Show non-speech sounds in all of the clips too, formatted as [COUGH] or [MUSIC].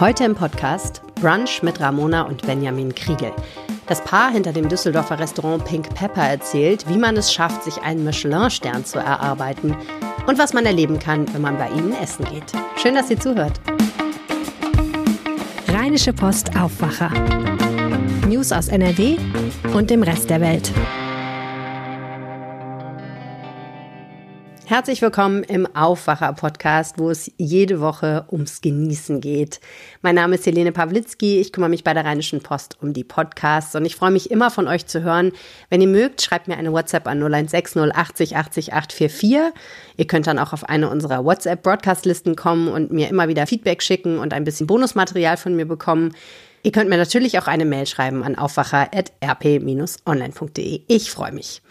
Heute im Podcast Brunch mit Ramona und Benjamin Kriegel. Das Paar hinter dem Düsseldorfer Restaurant Pink Pepper erzählt, wie man es schafft, sich einen Michelin-Stern zu erarbeiten und was man erleben kann, wenn man bei ihnen essen geht. Schön, dass ihr zuhört. Rheinische Post Aufwacher. News aus NRW und dem Rest der Welt. Herzlich willkommen im Aufwacher-Podcast, wo es jede Woche ums Genießen geht. Mein Name ist Helene Pawlitzki, ich kümmere mich bei der Rheinischen Post um die Podcasts und ich freue mich immer von euch zu hören. Wenn ihr mögt, schreibt mir eine WhatsApp an 0160 80 80 844. Ihr könnt dann auch auf eine unserer WhatsApp-Broadcast-Listen kommen und mir immer wieder Feedback schicken und ein bisschen Bonusmaterial von mir bekommen. Ihr könnt mir natürlich auch eine Mail schreiben an aufwacher.rp-online.de. Ich freue mich.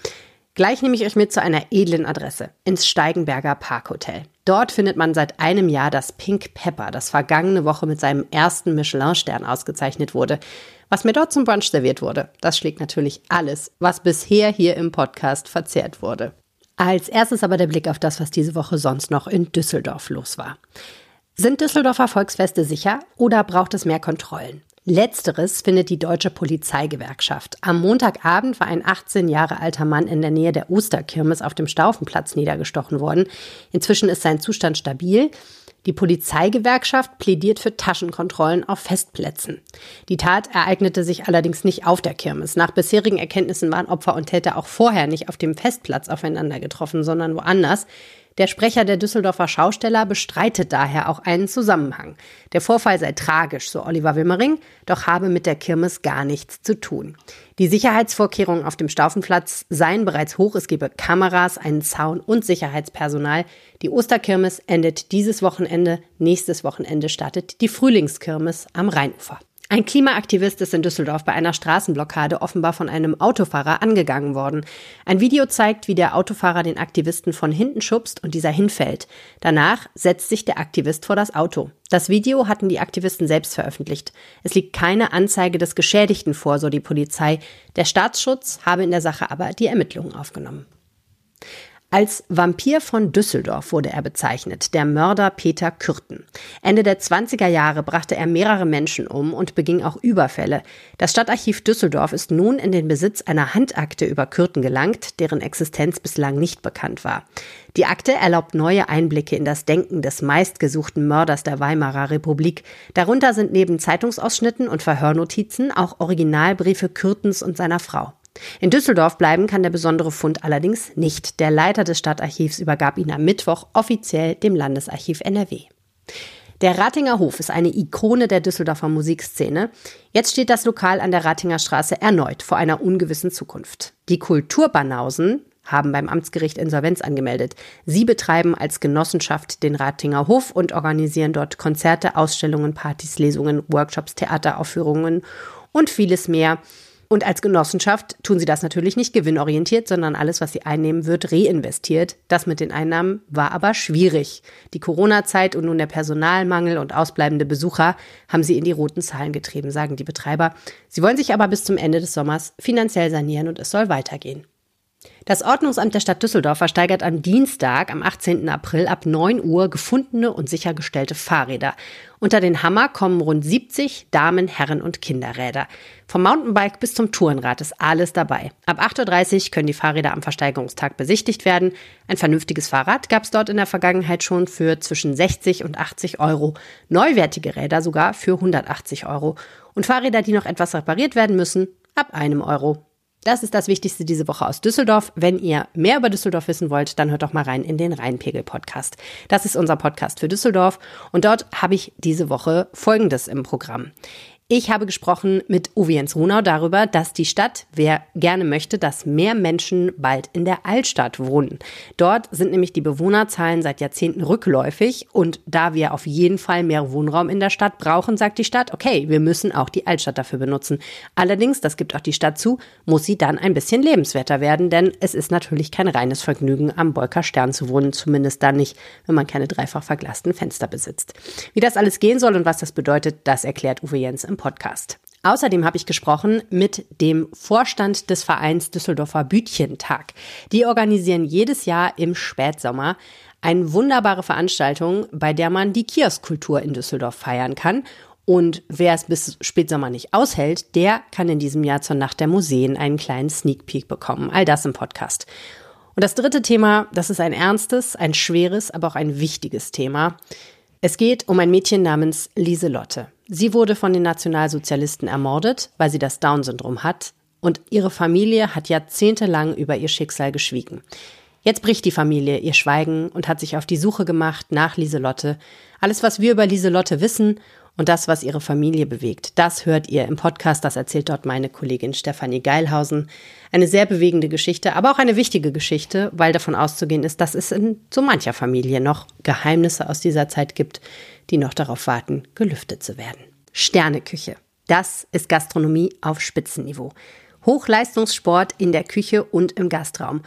Gleich nehme ich euch mit zu einer edlen Adresse, ins Steigenberger Parkhotel. Dort findet man seit einem Jahr das Pink Pepper, das vergangene Woche mit seinem ersten Michelin-Stern ausgezeichnet wurde. Was mir dort zum Brunch serviert wurde, das schlägt natürlich alles, was bisher hier im Podcast verzehrt wurde. Als erstes aber der Blick auf das, was diese Woche sonst noch in Düsseldorf los war. Sind Düsseldorfer Volksfeste sicher oder braucht es mehr Kontrollen? Letzteres findet die Deutsche Polizeigewerkschaft. Am Montagabend war ein 18 Jahre alter Mann in der Nähe der Osterkirmes auf dem Staufenplatz niedergestochen worden. Inzwischen ist sein Zustand stabil. Die Polizeigewerkschaft plädiert für Taschenkontrollen auf Festplätzen. Die Tat ereignete sich allerdings nicht auf der Kirmes. Nach bisherigen Erkenntnissen waren Opfer und Täter auch vorher nicht auf dem Festplatz aufeinander getroffen, sondern woanders. Der Sprecher der Düsseldorfer Schausteller bestreitet daher auch einen Zusammenhang. Der Vorfall sei tragisch, so Oliver Wimmering, doch habe mit der Kirmes gar nichts zu tun. Die Sicherheitsvorkehrungen auf dem Staufenplatz seien bereits hoch. Es gebe Kameras, einen Zaun und Sicherheitspersonal. Die Osterkirmes endet dieses Wochenende. Nächstes Wochenende startet die Frühlingskirmes am Rheinufer. Ein Klimaaktivist ist in Düsseldorf bei einer Straßenblockade offenbar von einem Autofahrer angegangen worden. Ein Video zeigt, wie der Autofahrer den Aktivisten von hinten schubst und dieser hinfällt. Danach setzt sich der Aktivist vor das Auto. Das Video hatten die Aktivisten selbst veröffentlicht. Es liegt keine Anzeige des Geschädigten vor, so die Polizei. Der Staatsschutz habe in der Sache aber die Ermittlungen aufgenommen. Als Vampir von Düsseldorf wurde er bezeichnet, der Mörder Peter Kürten. Ende der 20er Jahre brachte er mehrere Menschen um und beging auch Überfälle. Das Stadtarchiv Düsseldorf ist nun in den Besitz einer Handakte über Kürten gelangt, deren Existenz bislang nicht bekannt war. Die Akte erlaubt neue Einblicke in das Denken des meistgesuchten Mörders der Weimarer Republik. Darunter sind neben Zeitungsausschnitten und Verhörnotizen auch Originalbriefe Kürtens und seiner Frau. In Düsseldorf bleiben kann der besondere Fund allerdings nicht. Der Leiter des Stadtarchivs übergab ihn am Mittwoch offiziell dem Landesarchiv NRW. Der Ratinger Hof ist eine Ikone der Düsseldorfer Musikszene. Jetzt steht das Lokal an der Ratinger Straße erneut vor einer ungewissen Zukunft. Die Kulturbanausen haben beim Amtsgericht Insolvenz angemeldet. Sie betreiben als Genossenschaft den Ratinger Hof und organisieren dort Konzerte, Ausstellungen, Partys, Lesungen, Workshops, Theateraufführungen und vieles mehr. Und als Genossenschaft tun sie das natürlich nicht gewinnorientiert, sondern alles, was sie einnehmen, wird reinvestiert. Das mit den Einnahmen war aber schwierig. Die Corona-Zeit und nun der Personalmangel und ausbleibende Besucher haben sie in die roten Zahlen getrieben, sagen die Betreiber. Sie wollen sich aber bis zum Ende des Sommers finanziell sanieren und es soll weitergehen. Das Ordnungsamt der Stadt Düsseldorf versteigert am Dienstag, am 18. April ab 9 Uhr gefundene und sichergestellte Fahrräder. Unter den Hammer kommen rund 70 Damen-, Herren- und Kinderräder. Vom Mountainbike bis zum Tourenrad ist alles dabei. Ab 8.30 Uhr können die Fahrräder am Versteigerungstag besichtigt werden. Ein vernünftiges Fahrrad gab es dort in der Vergangenheit schon für zwischen 60 und 80 Euro. Neuwertige Räder sogar für 180 Euro. Und Fahrräder, die noch etwas repariert werden müssen, ab einem Euro. Das ist das Wichtigste diese Woche aus Düsseldorf. Wenn ihr mehr über Düsseldorf wissen wollt, dann hört doch mal rein in den Rheinpegel-Podcast. Das ist unser Podcast für Düsseldorf und dort habe ich diese Woche Folgendes im Programm. Ich habe gesprochen mit Uwe Jens Runau darüber, dass die Stadt, wer gerne möchte, dass mehr Menschen bald in der Altstadt wohnen. Dort sind nämlich die Bewohnerzahlen seit Jahrzehnten rückläufig und da wir auf jeden Fall mehr Wohnraum in der Stadt brauchen, sagt die Stadt, okay, wir müssen auch die Altstadt dafür benutzen. Allerdings, das gibt auch die Stadt zu, muss sie dann ein bisschen lebenswerter werden, denn es ist natürlich kein reines Vergnügen, am Bolker Stern zu wohnen, zumindest dann nicht, wenn man keine dreifach verglasten Fenster besitzt. Wie das alles gehen soll und was das bedeutet, das erklärt Uwe Jens im Podcast. Außerdem habe ich gesprochen mit dem Vorstand des Vereins Düsseldorfer Bütchentag. Die organisieren jedes Jahr im Spätsommer eine wunderbare Veranstaltung, bei der man die Kioskkultur in Düsseldorf feiern kann. Und wer es bis Spätsommer nicht aushält, der kann in diesem Jahr zur Nacht der Museen einen kleinen Sneak Peek bekommen. All das im Podcast. Und das dritte Thema, das ist ein ernstes, ein schweres, aber auch ein wichtiges Thema. Es geht um ein Mädchen namens Lieselotte. Sie wurde von den Nationalsozialisten ermordet, weil sie das Down-Syndrom hat. Und ihre Familie hat jahrzehntelang über ihr Schicksal geschwiegen. Jetzt bricht die Familie ihr Schweigen und hat sich auf die Suche gemacht nach Lieselotte. Alles, was wir über Lieselotte wissen und das, was ihre Familie bewegt, das hört ihr im Podcast. Das erzählt dort meine Kollegin Stefanie Geilhausen. Eine sehr bewegende Geschichte, aber auch eine wichtige Geschichte, weil davon auszugehen ist, dass es in so mancher Familie noch Geheimnisse aus dieser Zeit gibt, die noch darauf warten, gelüftet zu werden. Sterneküche. Das ist Gastronomie auf Spitzenniveau. Hochleistungssport in der Küche und im Gastraum.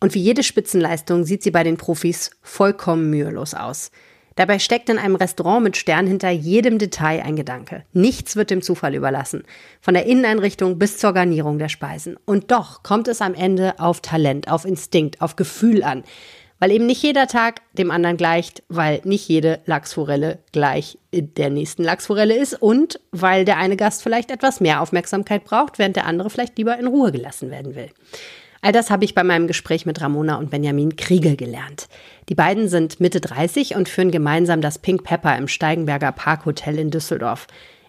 Und wie jede Spitzenleistung sieht sie bei den Profis vollkommen mühelos aus. Dabei steckt in einem Restaurant mit Stern hinter jedem Detail ein Gedanke. Nichts wird dem Zufall überlassen. Von der Inneneinrichtung bis zur Garnierung der Speisen. Und doch kommt es am Ende auf Talent, auf Instinkt, auf Gefühl an. Weil eben nicht jeder Tag dem anderen gleicht, weil nicht jede Lachsforelle gleich der nächsten Lachsforelle ist und weil der eine Gast vielleicht etwas mehr Aufmerksamkeit braucht, während der andere vielleicht lieber in Ruhe gelassen werden will. All das habe ich bei meinem Gespräch mit Ramona und Benjamin Kriegel gelernt. Die beiden sind Mitte 30 und führen gemeinsam das Pink Pepper im Steigenberger Parkhotel in Düsseldorf.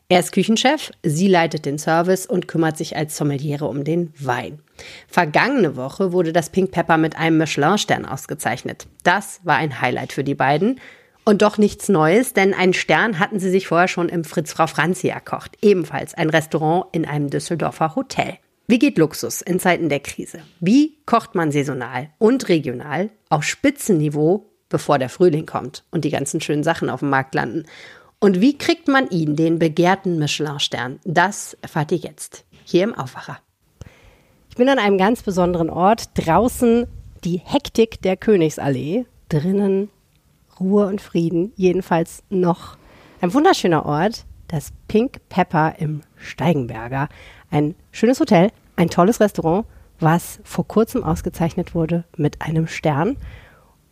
Er ist Küchenchef, sie leitet den Service und kümmert sich als Sommeliere um den Wein. Vergangene Woche wurde das Pink Pepper mit einem Michelin-Stern ausgezeichnet. Das war ein Highlight für die beiden. Und doch nichts Neues, denn einen Stern hatten sie sich vorher schon im Fritz Frau Franzi erkocht. Ebenfalls ein Restaurant in einem Düsseldorfer Hotel. Wie geht Luxus in Zeiten der Krise? Wie kocht man saisonal und regional auf Spitzenniveau, bevor der Frühling kommt und die ganzen schönen Sachen auf dem Markt landen? Und wie kriegt man ihn, den begehrten Michelin-Stern? Das erfahrt ihr jetzt hier im Aufwacher. Ich bin an einem ganz besonderen Ort. Draußen die Hektik der Königsallee. Drinnen Ruhe und Frieden. Jedenfalls noch ein wunderschöner Ort. Das Pink Pepper im Steigenberger. Ein schönes Hotel, ein tolles Restaurant, was vor kurzem ausgezeichnet wurde mit einem Stern.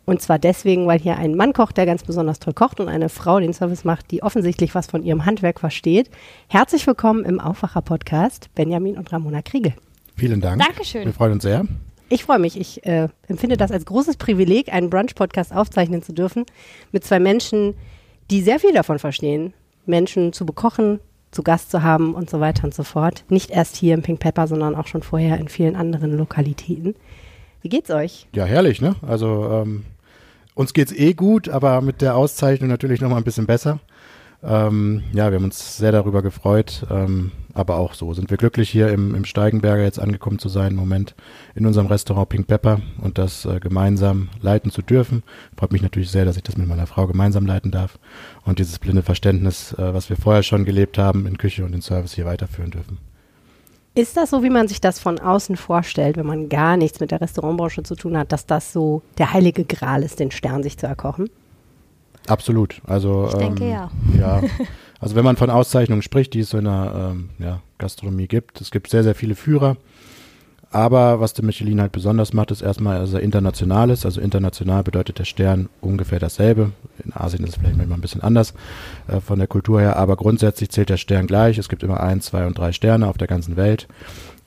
Und zwar deswegen, weil hier ein Mann kocht, der ganz besonders toll kocht und eine Frau den Service macht, die offensichtlich was von ihrem Handwerk versteht. Herzlich willkommen im Aufwacher-Podcast, Benjamin und Ramona Kriegel. Vielen Dank. Dankeschön. Wir freuen uns sehr. Ich freue mich. Ich äh, empfinde das als großes Privileg, einen Brunch-Podcast aufzeichnen zu dürfen mit zwei Menschen, die sehr viel davon verstehen, Menschen zu bekochen, zu Gast zu haben und so weiter und so fort. Nicht erst hier im Pink Pepper, sondern auch schon vorher in vielen anderen Lokalitäten. Wie geht's euch? Ja, herrlich, ne? Also ähm, uns geht's eh gut, aber mit der Auszeichnung natürlich noch mal ein bisschen besser. Ähm, ja, wir haben uns sehr darüber gefreut, ähm, aber auch so sind wir glücklich hier im, im Steigenberger jetzt angekommen zu sein, im Moment in unserem Restaurant Pink Pepper und das äh, gemeinsam leiten zu dürfen. Freut mich natürlich sehr, dass ich das mit meiner Frau gemeinsam leiten darf und dieses blinde Verständnis, äh, was wir vorher schon gelebt haben in Küche und in Service hier weiterführen dürfen. Ist das so, wie man sich das von außen vorstellt, wenn man gar nichts mit der Restaurantbranche zu tun hat, dass das so der heilige Gral ist, den Stern sich zu erkochen? Absolut. Also ich denke ähm, ja. Ja. Also wenn man von Auszeichnungen spricht, die es so in der ähm, ja, Gastronomie gibt, es gibt sehr, sehr viele Führer. Aber was der Michelin halt besonders macht, ist erstmal, dass er international ist. Also international bedeutet der Stern ungefähr dasselbe. In Asien ist es vielleicht manchmal ein bisschen anders äh, von der Kultur her, aber grundsätzlich zählt der Stern gleich. Es gibt immer ein, zwei und drei Sterne auf der ganzen Welt.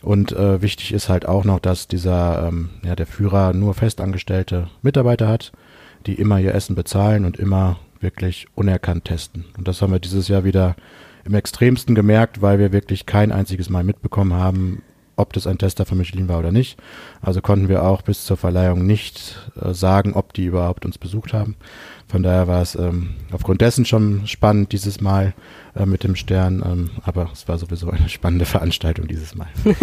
Und äh, wichtig ist halt auch noch, dass dieser, ähm, ja, der Führer nur festangestellte Mitarbeiter hat die immer ihr Essen bezahlen und immer wirklich unerkannt testen. Und das haben wir dieses Jahr wieder im extremsten gemerkt, weil wir wirklich kein einziges Mal mitbekommen haben, ob das ein Tester von Michelin war oder nicht. Also konnten wir auch bis zur Verleihung nicht äh, sagen, ob die überhaupt uns besucht haben. Von daher war es ähm, aufgrund dessen schon spannend dieses Mal äh, mit dem Stern, ähm, aber es war sowieso eine spannende Veranstaltung dieses Mal. [LAUGHS]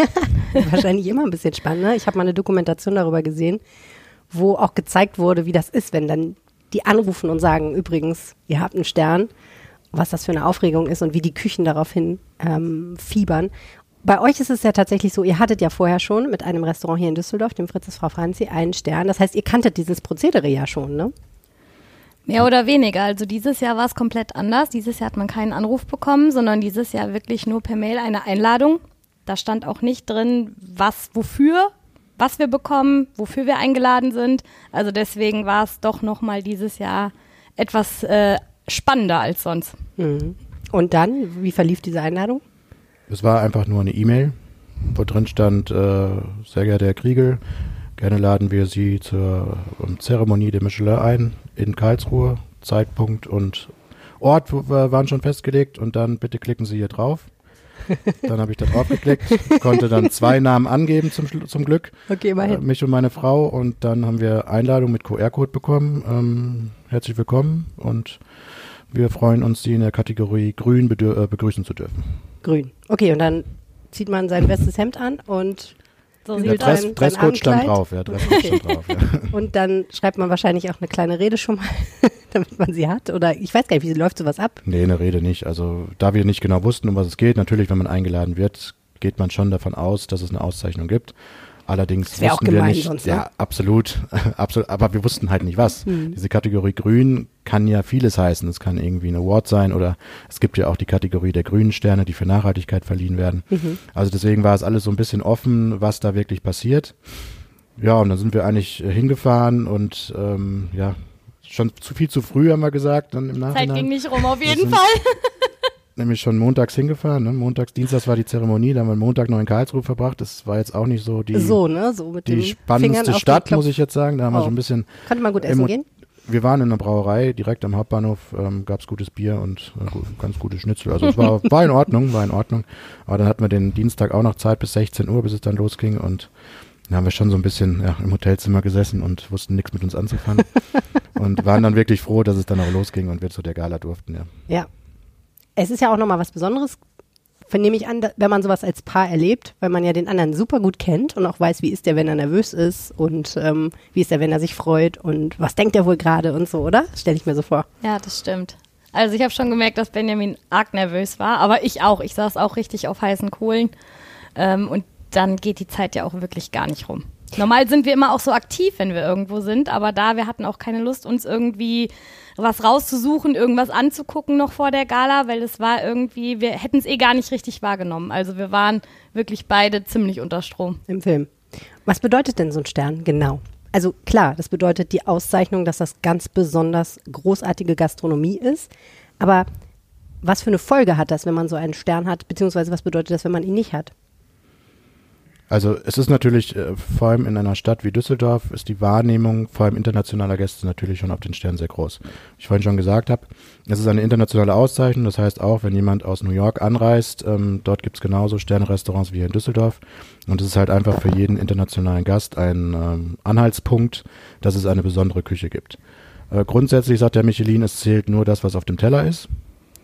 Wahrscheinlich immer ein bisschen spannend. Ne? Ich habe mal eine Dokumentation darüber gesehen, wo auch gezeigt wurde, wie das ist, wenn dann die anrufen und sagen, übrigens, ihr habt einen Stern, was das für eine Aufregung ist und wie die Küchen daraufhin ähm, fiebern. Bei euch ist es ja tatsächlich so, ihr hattet ja vorher schon mit einem Restaurant hier in Düsseldorf, dem Fritzes Frau Franzi, einen Stern. Das heißt, ihr kanntet dieses Prozedere ja schon, ne? Mehr oder weniger. Also dieses Jahr war es komplett anders. Dieses Jahr hat man keinen Anruf bekommen, sondern dieses Jahr wirklich nur per Mail eine Einladung. Da stand auch nicht drin, was wofür, was wir bekommen, wofür wir eingeladen sind. Also deswegen war es doch nochmal dieses Jahr etwas äh, spannender als sonst. Mhm. Und dann, wie verlief diese Einladung? Es war einfach nur eine E-Mail, wo drin stand, äh, sehr geehrter Herr Kriegel, gerne laden wir Sie zur um, Zeremonie der Michelin ein in Karlsruhe. Zeitpunkt und Ort waren schon festgelegt und dann bitte klicken Sie hier drauf. Dann habe ich da drauf geklickt, konnte dann zwei Namen angeben zum, zum Glück. Okay, immerhin. Äh, mich und meine Frau und dann haben wir Einladung mit QR-Code bekommen. Ähm, herzlich willkommen und wir freuen uns, Sie in der Kategorie Grün äh, begrüßen zu dürfen. Grün. Okay, und dann zieht man sein bestes Hemd an und So Der sieht Dress, Dresscode stand drauf, ja, Dresscode Okay. stand drauf, ja. Und dann schreibt man wahrscheinlich auch eine kleine Rede schon mal, [LAUGHS] damit man sie hat. Oder ich weiß gar nicht, wie läuft sowas ab? Nee, eine Rede nicht. Also da wir nicht genau wussten, um was es geht, natürlich, wenn man eingeladen wird, geht man schon davon aus, dass es eine Auszeichnung gibt. Allerdings wussten wir nicht, sonst, ne? ja, absolut, [LAUGHS] absolut, aber wir wussten halt nicht was. Diese Kategorie Grün kann ja vieles heißen. Es kann irgendwie ein Award sein oder es gibt ja auch die Kategorie der grünen Sterne, die für Nachhaltigkeit verliehen werden. Also deswegen war es alles so ein bisschen offen, was da wirklich passiert. Ja, und dann sind wir eigentlich äh, hingefahren und ähm, ja, schon zu viel zu früh haben wir gesagt, dann im Nachhinein Zeit ging nicht rum, auf jeden Fall. Nämlich schon montags hingefahren. Ne? Montags, Dienstags war die Zeremonie, da haben wir Montag noch in Karlsruhe verbracht. Das war jetzt auch nicht so die, so, ne? So mit die spannendste Stadt, muss ich jetzt sagen. Da haben wir Oh. schon ein bisschen. Konnte man gut essen gehen? Wir waren in einer Brauerei, direkt am Hauptbahnhof, ähm, gab's gutes Bier und äh, ganz gute Schnitzel. Also es war, [LAUGHS] war in Ordnung, war in Ordnung. Aber dann hatten wir den Dienstag auch noch Zeit bis 16 Uhr, bis es dann losging und dann haben wir schon so ein bisschen ja, im Hotelzimmer gesessen und wussten nichts mit uns anzufangen. [LAUGHS] und waren dann wirklich froh, dass es dann auch losging und wir zu der Gala durften, ja. Ja. Es ist ja auch nochmal was Besonderes, vernehme ich an, wenn man sowas als Paar erlebt, weil man ja den anderen super gut kennt und auch weiß, wie ist der, wenn er nervös ist und ähm, wie ist er, wenn er sich freut und was denkt er wohl gerade und so, oder? Stelle ich mir so vor. Ja, das stimmt. Also ich habe schon gemerkt, dass Benjamin arg nervös war, aber ich auch. Ich saß auch richtig auf heißen Kohlen. Ähm, und dann geht die Zeit ja auch wirklich gar nicht rum. Normal sind wir immer auch so aktiv, wenn wir irgendwo sind, aber da, wir hatten auch keine Lust, uns irgendwie was rauszusuchen, irgendwas anzugucken noch vor der Gala, weil es war irgendwie, wir hätten es eh gar nicht richtig wahrgenommen. Also wir waren wirklich beide ziemlich unter Strom. im Film. Was bedeutet denn so ein Stern genau? Also klar, das bedeutet die Auszeichnung, dass das ganz besonders großartige Gastronomie ist. Aber was für eine Folge hat das, wenn man so einen Stern hat? Beziehungsweise was bedeutet das, wenn man ihn nicht hat? Also es ist natürlich, äh, vor allem in einer Stadt wie Düsseldorf, ist die Wahrnehmung vor allem internationaler Gäste natürlich schon auf den Stern sehr groß. Ich vorhin schon gesagt habe, es ist eine internationale Auszeichnung, das heißt auch, wenn jemand aus New York anreist, ähm, dort gibt's genauso Sternrestaurants wie hier in Düsseldorf. Und es ist halt einfach für jeden internationalen Gast ein ähm, Anhaltspunkt, dass es eine besondere Küche gibt. Äh, grundsätzlich sagt der Michelin, es zählt nur das, was auf dem Teller ist.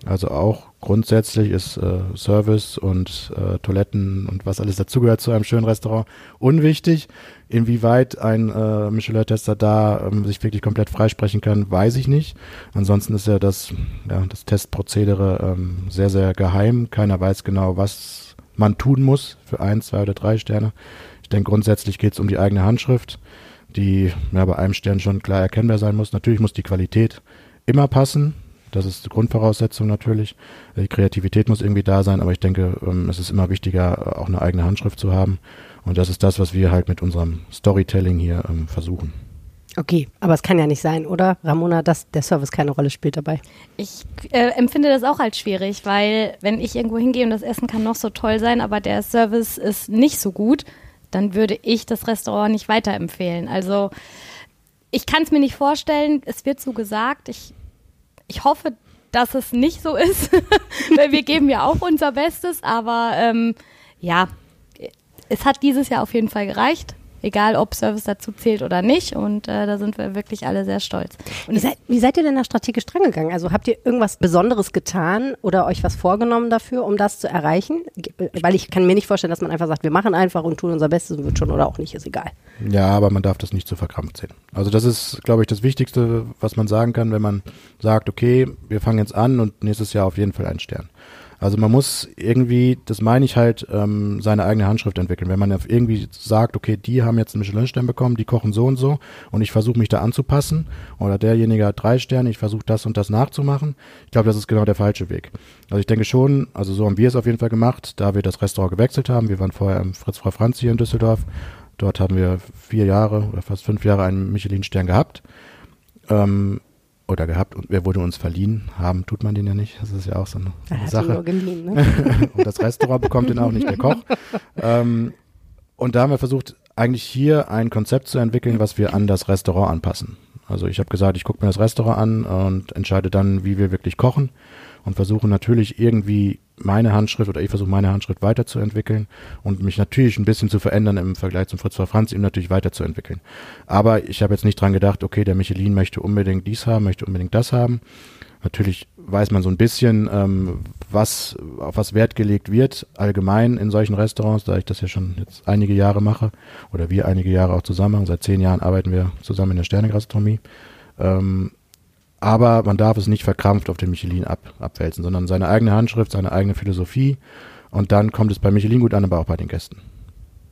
Also auch grundsätzlich ist äh, Service und äh, Toiletten und was alles dazugehört zu einem schönen Restaurant unwichtig. Inwieweit ein äh, Michelin-Tester da ähm, sich wirklich komplett freisprechen kann, weiß ich nicht. Ansonsten ist ja das, ja, das Testprozedere ähm, sehr, sehr geheim. Keiner weiß genau, was man tun muss für ein, zwei oder drei Sterne. Ich denke, grundsätzlich geht es um die eigene Handschrift, die ja, bei einem Stern schon klar erkennbar sein muss. Natürlich muss die Qualität immer passen. Das ist die Grundvoraussetzung natürlich. Die Kreativität muss irgendwie da sein, aber ich denke, ähm, es ist immer wichtiger, auch eine eigene Handschrift zu haben. Und das ist das, was wir halt mit unserem Storytelling hier ähm, versuchen. Okay, aber es kann ja nicht sein, oder? Ramona, dass der Service keine Rolle spielt dabei. Ich äh, empfinde das auch als schwierig, weil wenn ich irgendwo hingehe und das Essen kann noch so toll sein, aber der Service ist nicht so gut, dann würde ich das Restaurant nicht weiterempfehlen. Also ich kann es mir nicht vorstellen, es wird so gesagt. Ich, ich hoffe, dass es nicht so ist, [LAUGHS] weil wir geben ja auch unser Bestes, aber ähm, ja, es hat dieses Jahr auf jeden Fall gereicht. Egal, ob Service dazu zählt oder nicht. Und äh, da sind wir wirklich alle sehr stolz. Und Wie seid, wie seid ihr denn da strategisch dran gegangen? Also habt ihr irgendwas Besonderes getan oder euch was vorgenommen dafür, um das zu erreichen? Ge- Weil ich kann mir nicht vorstellen, dass man einfach sagt, wir machen einfach und tun unser Bestes und wird schon oder auch nicht, ist egal. Ja, aber man darf das nicht zu verkrampft sehen. Also das ist, glaube ich, das Wichtigste, was man sagen kann, wenn man sagt, okay, wir fangen jetzt an und nächstes Jahr auf jeden Fall einen Stern. Also man muss irgendwie, das meine ich halt, ähm, seine eigene Handschrift entwickeln. Wenn man irgendwie sagt, okay, die haben jetzt einen Michelin-Stern bekommen, die kochen so und so und ich versuche mich da anzupassen oder derjenige hat drei Sterne, ich versuche das und das nachzumachen. Ich glaube, das ist genau der falsche Weg. Also ich denke schon, also so haben wir es auf jeden Fall gemacht, da wir das Restaurant gewechselt haben. Wir waren vorher im Fritz Frau Franz hier in Düsseldorf. Dort haben wir vier Jahre oder fast fünf Jahre einen Michelin-Stern gehabt. Ähm, oder gehabt und er wurde uns verliehen. Haben tut man den ja nicht. Das ist ja auch so eine, so eine Sache. Geliehen, ne? [LAUGHS] und das Restaurant bekommt den auch nicht der Koch. Ähm, und da haben wir versucht, eigentlich hier ein Konzept zu entwickeln, was wir an das Restaurant anpassen. Also ich habe gesagt, ich gucke mir das Restaurant an und entscheide dann, wie wir wirklich kochen und versuche natürlich irgendwie meine Handschrift oder ich versuche meine Handschrift weiterzuentwickeln und mich natürlich ein bisschen zu verändern im Vergleich zum Fritz Franz, ihm natürlich weiterzuentwickeln. Aber ich habe jetzt nicht dran gedacht, okay, der Michelin möchte unbedingt dies haben, möchte unbedingt das haben. Natürlich weiß man so ein bisschen, ähm, was, auf was Wert gelegt wird, allgemein in solchen Restaurants, da ich das ja schon jetzt einige Jahre mache oder wir einige Jahre auch zusammen machen. Seit zehn Jahren arbeiten wir zusammen in der Sternegastronomie. Ähm, aber man darf es nicht verkrampft auf den Michelin ab, abwälzen, sondern seine eigene Handschrift, seine eigene Philosophie. Und dann kommt es bei Michelin gut an, aber auch bei den Gästen.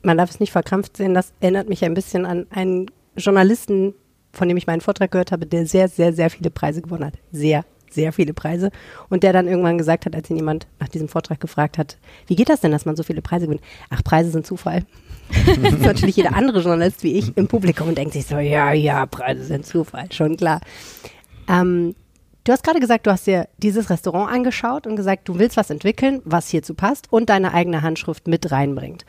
Man darf es nicht verkrampft sehen. Das erinnert mich ein bisschen an einen Journalisten, von dem ich meinen Vortrag gehört habe, der sehr, sehr, sehr viele Preise gewonnen hat. Sehr, sehr viele Preise. Und der dann irgendwann gesagt hat, als ihn jemand nach diesem Vortrag gefragt hat, wie geht das denn, dass man so viele Preise gewinnt? Ach, Preise sind Zufall. [LAUGHS] das ist natürlich jeder andere Journalist wie ich im Publikum und denkt sich so, ja, ja, Preise sind Zufall, schon klar. Ähm, du hast gerade gesagt, du hast dir dieses Restaurant angeschaut und gesagt, du willst was entwickeln, was hierzu passt und deine eigene Handschrift mit reinbringt.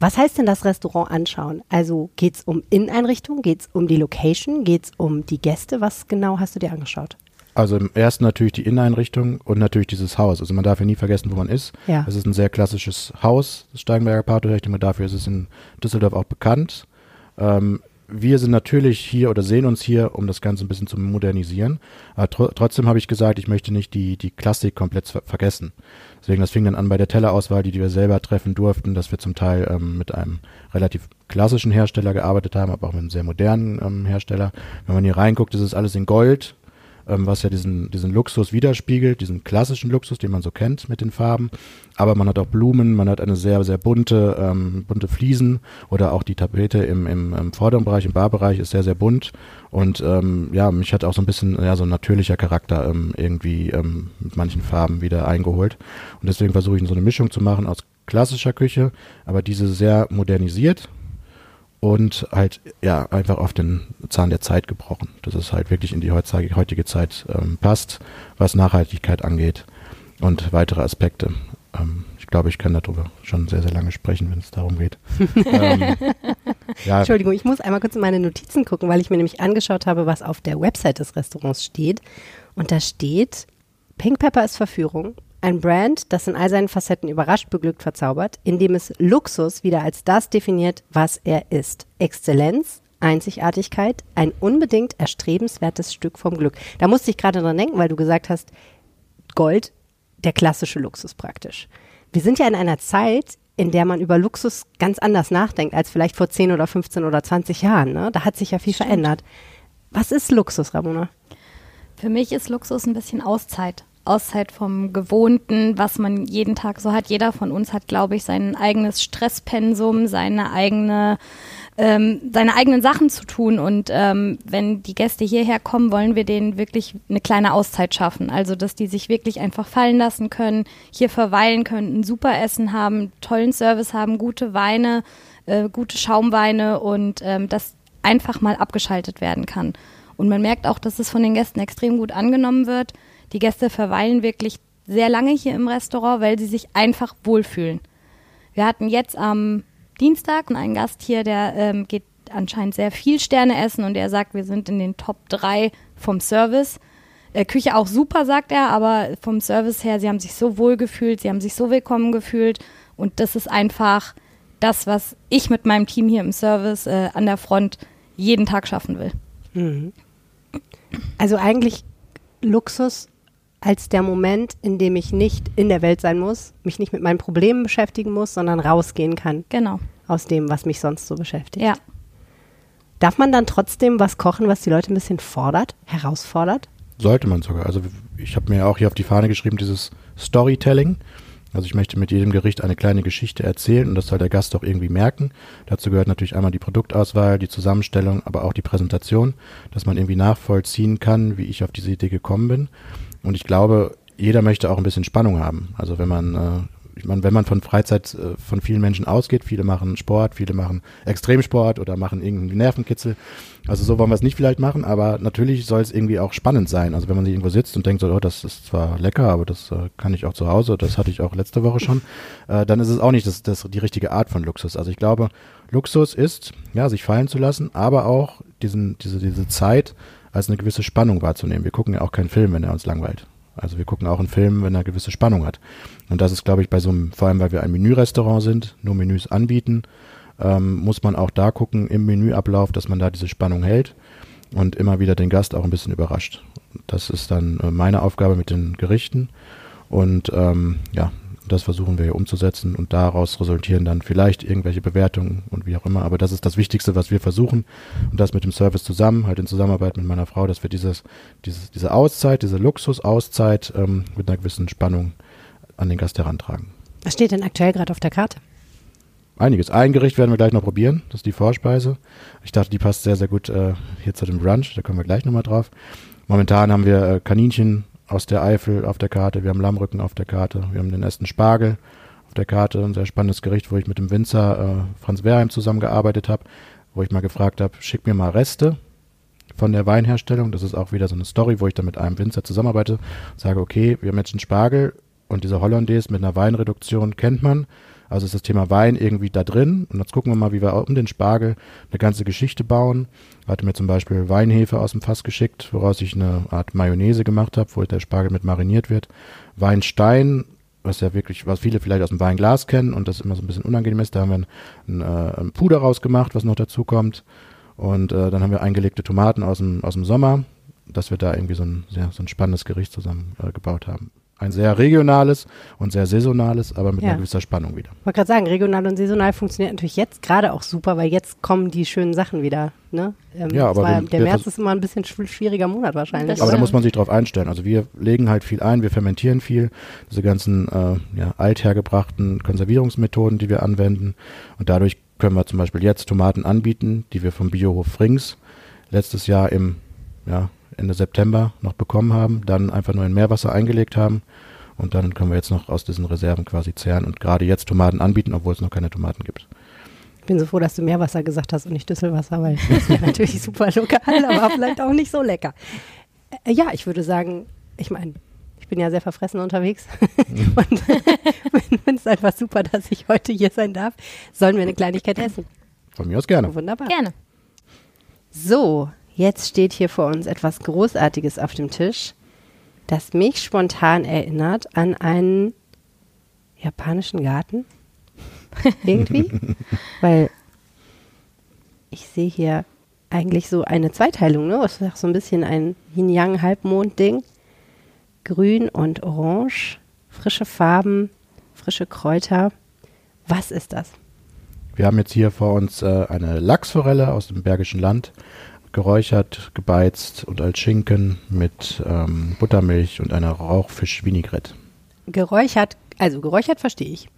Was heißt denn das Restaurant anschauen? Also geht es um Inneneinrichtung, geht es um die Location, geht es um die Gäste? Was genau hast du dir angeschaut? Also im ersten natürlich die Inneneinrichtung und natürlich dieses Haus. Also man darf ja nie vergessen, wo man ist. Ja. Es ist ein sehr klassisches Haus, das Steigenberger Parkhotel. Ich denke, dafür ist es in Düsseldorf auch bekannt. Ähm, wir sind natürlich hier oder sehen uns hier, um das Ganze ein bisschen zu modernisieren. Aber tr trotzdem habe ich gesagt, ich möchte nicht die, die Klassik komplett ver vergessen. Deswegen, das fing dann an bei der Tellerauswahl, die, die wir selber treffen durften, dass wir zum Teil ähm, mit einem relativ klassischen Hersteller gearbeitet haben, aber auch mit einem sehr modernen ähm, Hersteller. Wenn man hier reinguckt, ist es alles in Gold, ähm, was ja diesen, diesen Luxus widerspiegelt, diesen klassischen Luxus, den man so kennt mit den Farben. Aber man hat auch Blumen, man hat eine sehr, sehr bunte, ähm, bunte Fliesen oder auch die Tapete im, im, im vorderen Bereich, im Barbereich ist sehr, sehr bunt. Und ähm, ja, mich hat auch so ein bisschen ja, so ein natürlicher Charakter ähm, irgendwie ähm, mit manchen Farben wieder eingeholt. Und deswegen versuche ich so eine Mischung zu machen aus klassischer Küche, aber diese sehr modernisiert, und halt ja einfach auf den Zahn der Zeit gebrochen, dass es halt wirklich in die heutige Zeit ähm, passt, was Nachhaltigkeit angeht und weitere Aspekte. Ähm, ich glaube, ich kann darüber schon sehr, sehr lange sprechen, wenn es darum geht. [LAUGHS] ähm, ja. Entschuldigung, ich muss einmal kurz in meine Notizen gucken, weil ich mir nämlich angeschaut habe, was auf der Website des Restaurants steht. Und da steht, Pink Pepper ist Verführung, ein Brand, das in all seinen Facetten überrascht, beglückt, verzaubert, indem es Luxus wieder als das definiert, was er ist. Exzellenz, Einzigartigkeit, ein unbedingt erstrebenswertes Stück vom Glück. Da musste ich gerade dran denken, weil du gesagt hast, Gold, der klassische Luxus praktisch. Wir sind ja in einer Zeit, in der man über Luxus ganz anders nachdenkt als vielleicht vor 10 oder 15 oder 20 Jahren. Ne? Da hat sich ja viel Stimmt. verändert. Was ist Luxus, Ramona? Für mich ist Luxus ein bisschen Auszeit. Auszeit vom Gewohnten, was man jeden Tag so hat. Jeder von uns hat, glaube ich, sein eigenes Stresspensum, seine eigene ähm, seine eigenen Sachen zu tun. Und ähm, wenn die Gäste hierher kommen, wollen wir denen wirklich eine kleine Auszeit schaffen. Also, dass die sich wirklich einfach fallen lassen können, hier verweilen können, ein super Essen haben, tollen Service haben, gute Weine, äh, gute Schaumweine und ähm, das einfach mal abgeschaltet werden kann. Und man merkt auch, dass es von den Gästen extrem gut angenommen wird. Die Gäste verweilen wirklich sehr lange hier im Restaurant, weil sie sich einfach wohlfühlen. Wir hatten jetzt am Dienstag einen Gast hier, der ähm, geht anscheinend sehr viel Sterne essen und er sagt, wir sind in den Top 3 vom Service. Äh, Küche auch super, sagt er, aber vom Service her, sie haben sich so wohl gefühlt, sie haben sich so willkommen gefühlt und das ist einfach das, was ich mit meinem Team hier im Service äh, an der Front jeden Tag schaffen will. Mhm. Also eigentlich Luxus als der Moment, in dem ich nicht in der Welt sein muss, mich nicht mit meinen Problemen beschäftigen muss, sondern rausgehen kann. Genau. Aus dem, was mich sonst so beschäftigt. Ja. Darf man dann trotzdem was kochen, was die Leute ein bisschen fordert, herausfordert? Sollte man sogar. Also ich habe mir auch hier auf die Fahne geschrieben, dieses Storytelling. Also ich möchte mit jedem Gericht eine kleine Geschichte erzählen und das soll der Gast auch irgendwie merken. Dazu gehört natürlich einmal die Produktauswahl, die Zusammenstellung, aber auch die Präsentation, dass man irgendwie nachvollziehen kann, wie ich auf diese Idee gekommen bin. Und ich glaube, jeder möchte auch ein bisschen Spannung haben. Also wenn man, äh, Ich meine, wenn man von Freizeit äh, von vielen Menschen ausgeht, viele machen Sport, viele machen Extremsport oder machen irgendeinen Nervenkitzel. Also so wollen wir es nicht vielleicht machen, aber natürlich soll es irgendwie auch spannend sein. Also wenn man sich irgendwo sitzt und denkt so, oh, das ist zwar lecker, aber das äh, kann ich auch zu Hause, das hatte ich auch letzte Woche schon, äh, dann ist es auch nicht das, das die richtige Art von Luxus. Also ich glaube, Luxus ist, ja, sich fallen zu lassen, aber auch diesen, diese, diese Zeit als eine gewisse Spannung wahrzunehmen. Wir gucken ja auch keinen Film, wenn er uns langweilt. Also wir gucken auch einen Film, wenn er eine gewisse Spannung hat. Und das ist, glaube ich, bei so einem, vor allem weil wir ein Menürestaurant sind, nur Menüs anbieten, ähm, muss man auch da gucken im Menüablauf, dass man da diese Spannung hält und immer wieder den Gast auch ein bisschen überrascht. Das ist dann äh, meine Aufgabe mit den Gerichten. Und ähm, ja, das versuchen wir hier umzusetzen und daraus resultieren dann vielleicht irgendwelche Bewertungen und wie auch immer. Aber das ist das Wichtigste, was wir versuchen. Und das mit dem Service zusammen, halt in Zusammenarbeit mit meiner Frau, dass wir dieses, dieses, diese Auszeit, diese Luxus-Auszeit ähm, mit einer gewissen Spannung an den Gast herantragen. Was steht denn aktuell gerade auf der Karte? Einiges. Ein Gericht werden wir gleich noch probieren. Das ist die Vorspeise. Ich dachte, die passt sehr, sehr gut äh, hier zu dem Brunch. Da kommen wir gleich nochmal drauf. Momentan haben wir äh, Kaninchen aus der Eifel auf der Karte, wir haben Lammrücken auf der Karte, wir haben den ersten Spargel auf der Karte, ein sehr spannendes Gericht, wo ich mit dem Winzer äh, Franz Wehrheim zusammengearbeitet habe, wo ich mal gefragt habe, schick mir mal Reste von der Weinherstellung. Das ist auch wieder so eine Story, wo ich dann mit einem Winzer zusammenarbeite, sage, okay, wir haben jetzt einen Spargel und diese Hollandaise mit einer Weinreduktion kennt man. Also ist das Thema Wein irgendwie da drin. Und jetzt gucken wir mal, wie wir um den Spargel eine ganze Geschichte bauen. Hatte mir zum Beispiel Weinhefe aus dem Fass geschickt, woraus ich eine Art Mayonnaise gemacht habe, wo der Spargel mit mariniert wird. Weinstein, was ja wirklich, was viele vielleicht aus dem Weinglas kennen und das immer so ein bisschen unangenehm ist. Da haben wir ein, ein, äh, ein Puder rausgemacht, was noch dazu kommt. Und äh, dann haben wir eingelegte Tomaten aus dem, aus dem Sommer, dass wir da irgendwie so ein, ja, so ein spannendes Gericht zusammen äh, gebaut haben ein sehr regionales und sehr saisonales, aber mit ja. einer gewisser Spannung wieder. Ich wollte gerade sagen, regional und saisonal funktioniert natürlich jetzt gerade auch super, weil jetzt kommen die schönen Sachen wieder. Ne? Ähm, ja, aber war, der März ist immer ein bisschen schwieriger Monat wahrscheinlich. aber da muss man sich drauf einstellen. Also wir legen halt viel ein, wir fermentieren viel, diese ganzen äh, ja, althergebrachten Konservierungsmethoden, die wir anwenden. Und dadurch können wir zum Beispiel jetzt Tomaten anbieten, die wir vom Biohof Frings letztes Jahr im ja, Ende September noch bekommen haben, dann einfach nur in Meerwasser eingelegt haben und dann können wir jetzt noch aus diesen Reserven quasi zehren und gerade jetzt Tomaten anbieten, obwohl es noch keine Tomaten gibt. Ich bin so froh, dass du Meerwasser gesagt hast und nicht Düsselwasser, weil das wäre natürlich [LAUGHS] super lokal, aber vielleicht auch nicht so lecker. Äh, ja, ich würde sagen, ich meine, ich bin ja sehr verfressen unterwegs [LAUGHS] und [LAUGHS] finde es einfach super, dass ich heute hier sein darf. Sollen wir eine Kleinigkeit essen? Von mir aus gerne. Wunderbar. Gerne. So, Jetzt steht hier vor uns etwas Großartiges auf dem Tisch, das mich spontan erinnert an einen japanischen Garten. [LAUGHS] Irgendwie. Weil ich sehe hier eigentlich so eine Zweiteilung, ne? Das ist auch so ein bisschen ein Yin-Yang-Halbmond-Ding. Grün und Orange, frische Farben, frische Kräuter. Was ist das? Wir haben jetzt hier vor uns äh, eine Lachsforelle aus dem Bergischen Land geräuchert, gebeizt und als Schinken mit ähm, Buttermilch und einer Rauchfisch-Vinaigrette. Geräuchert, also geräuchert verstehe ich.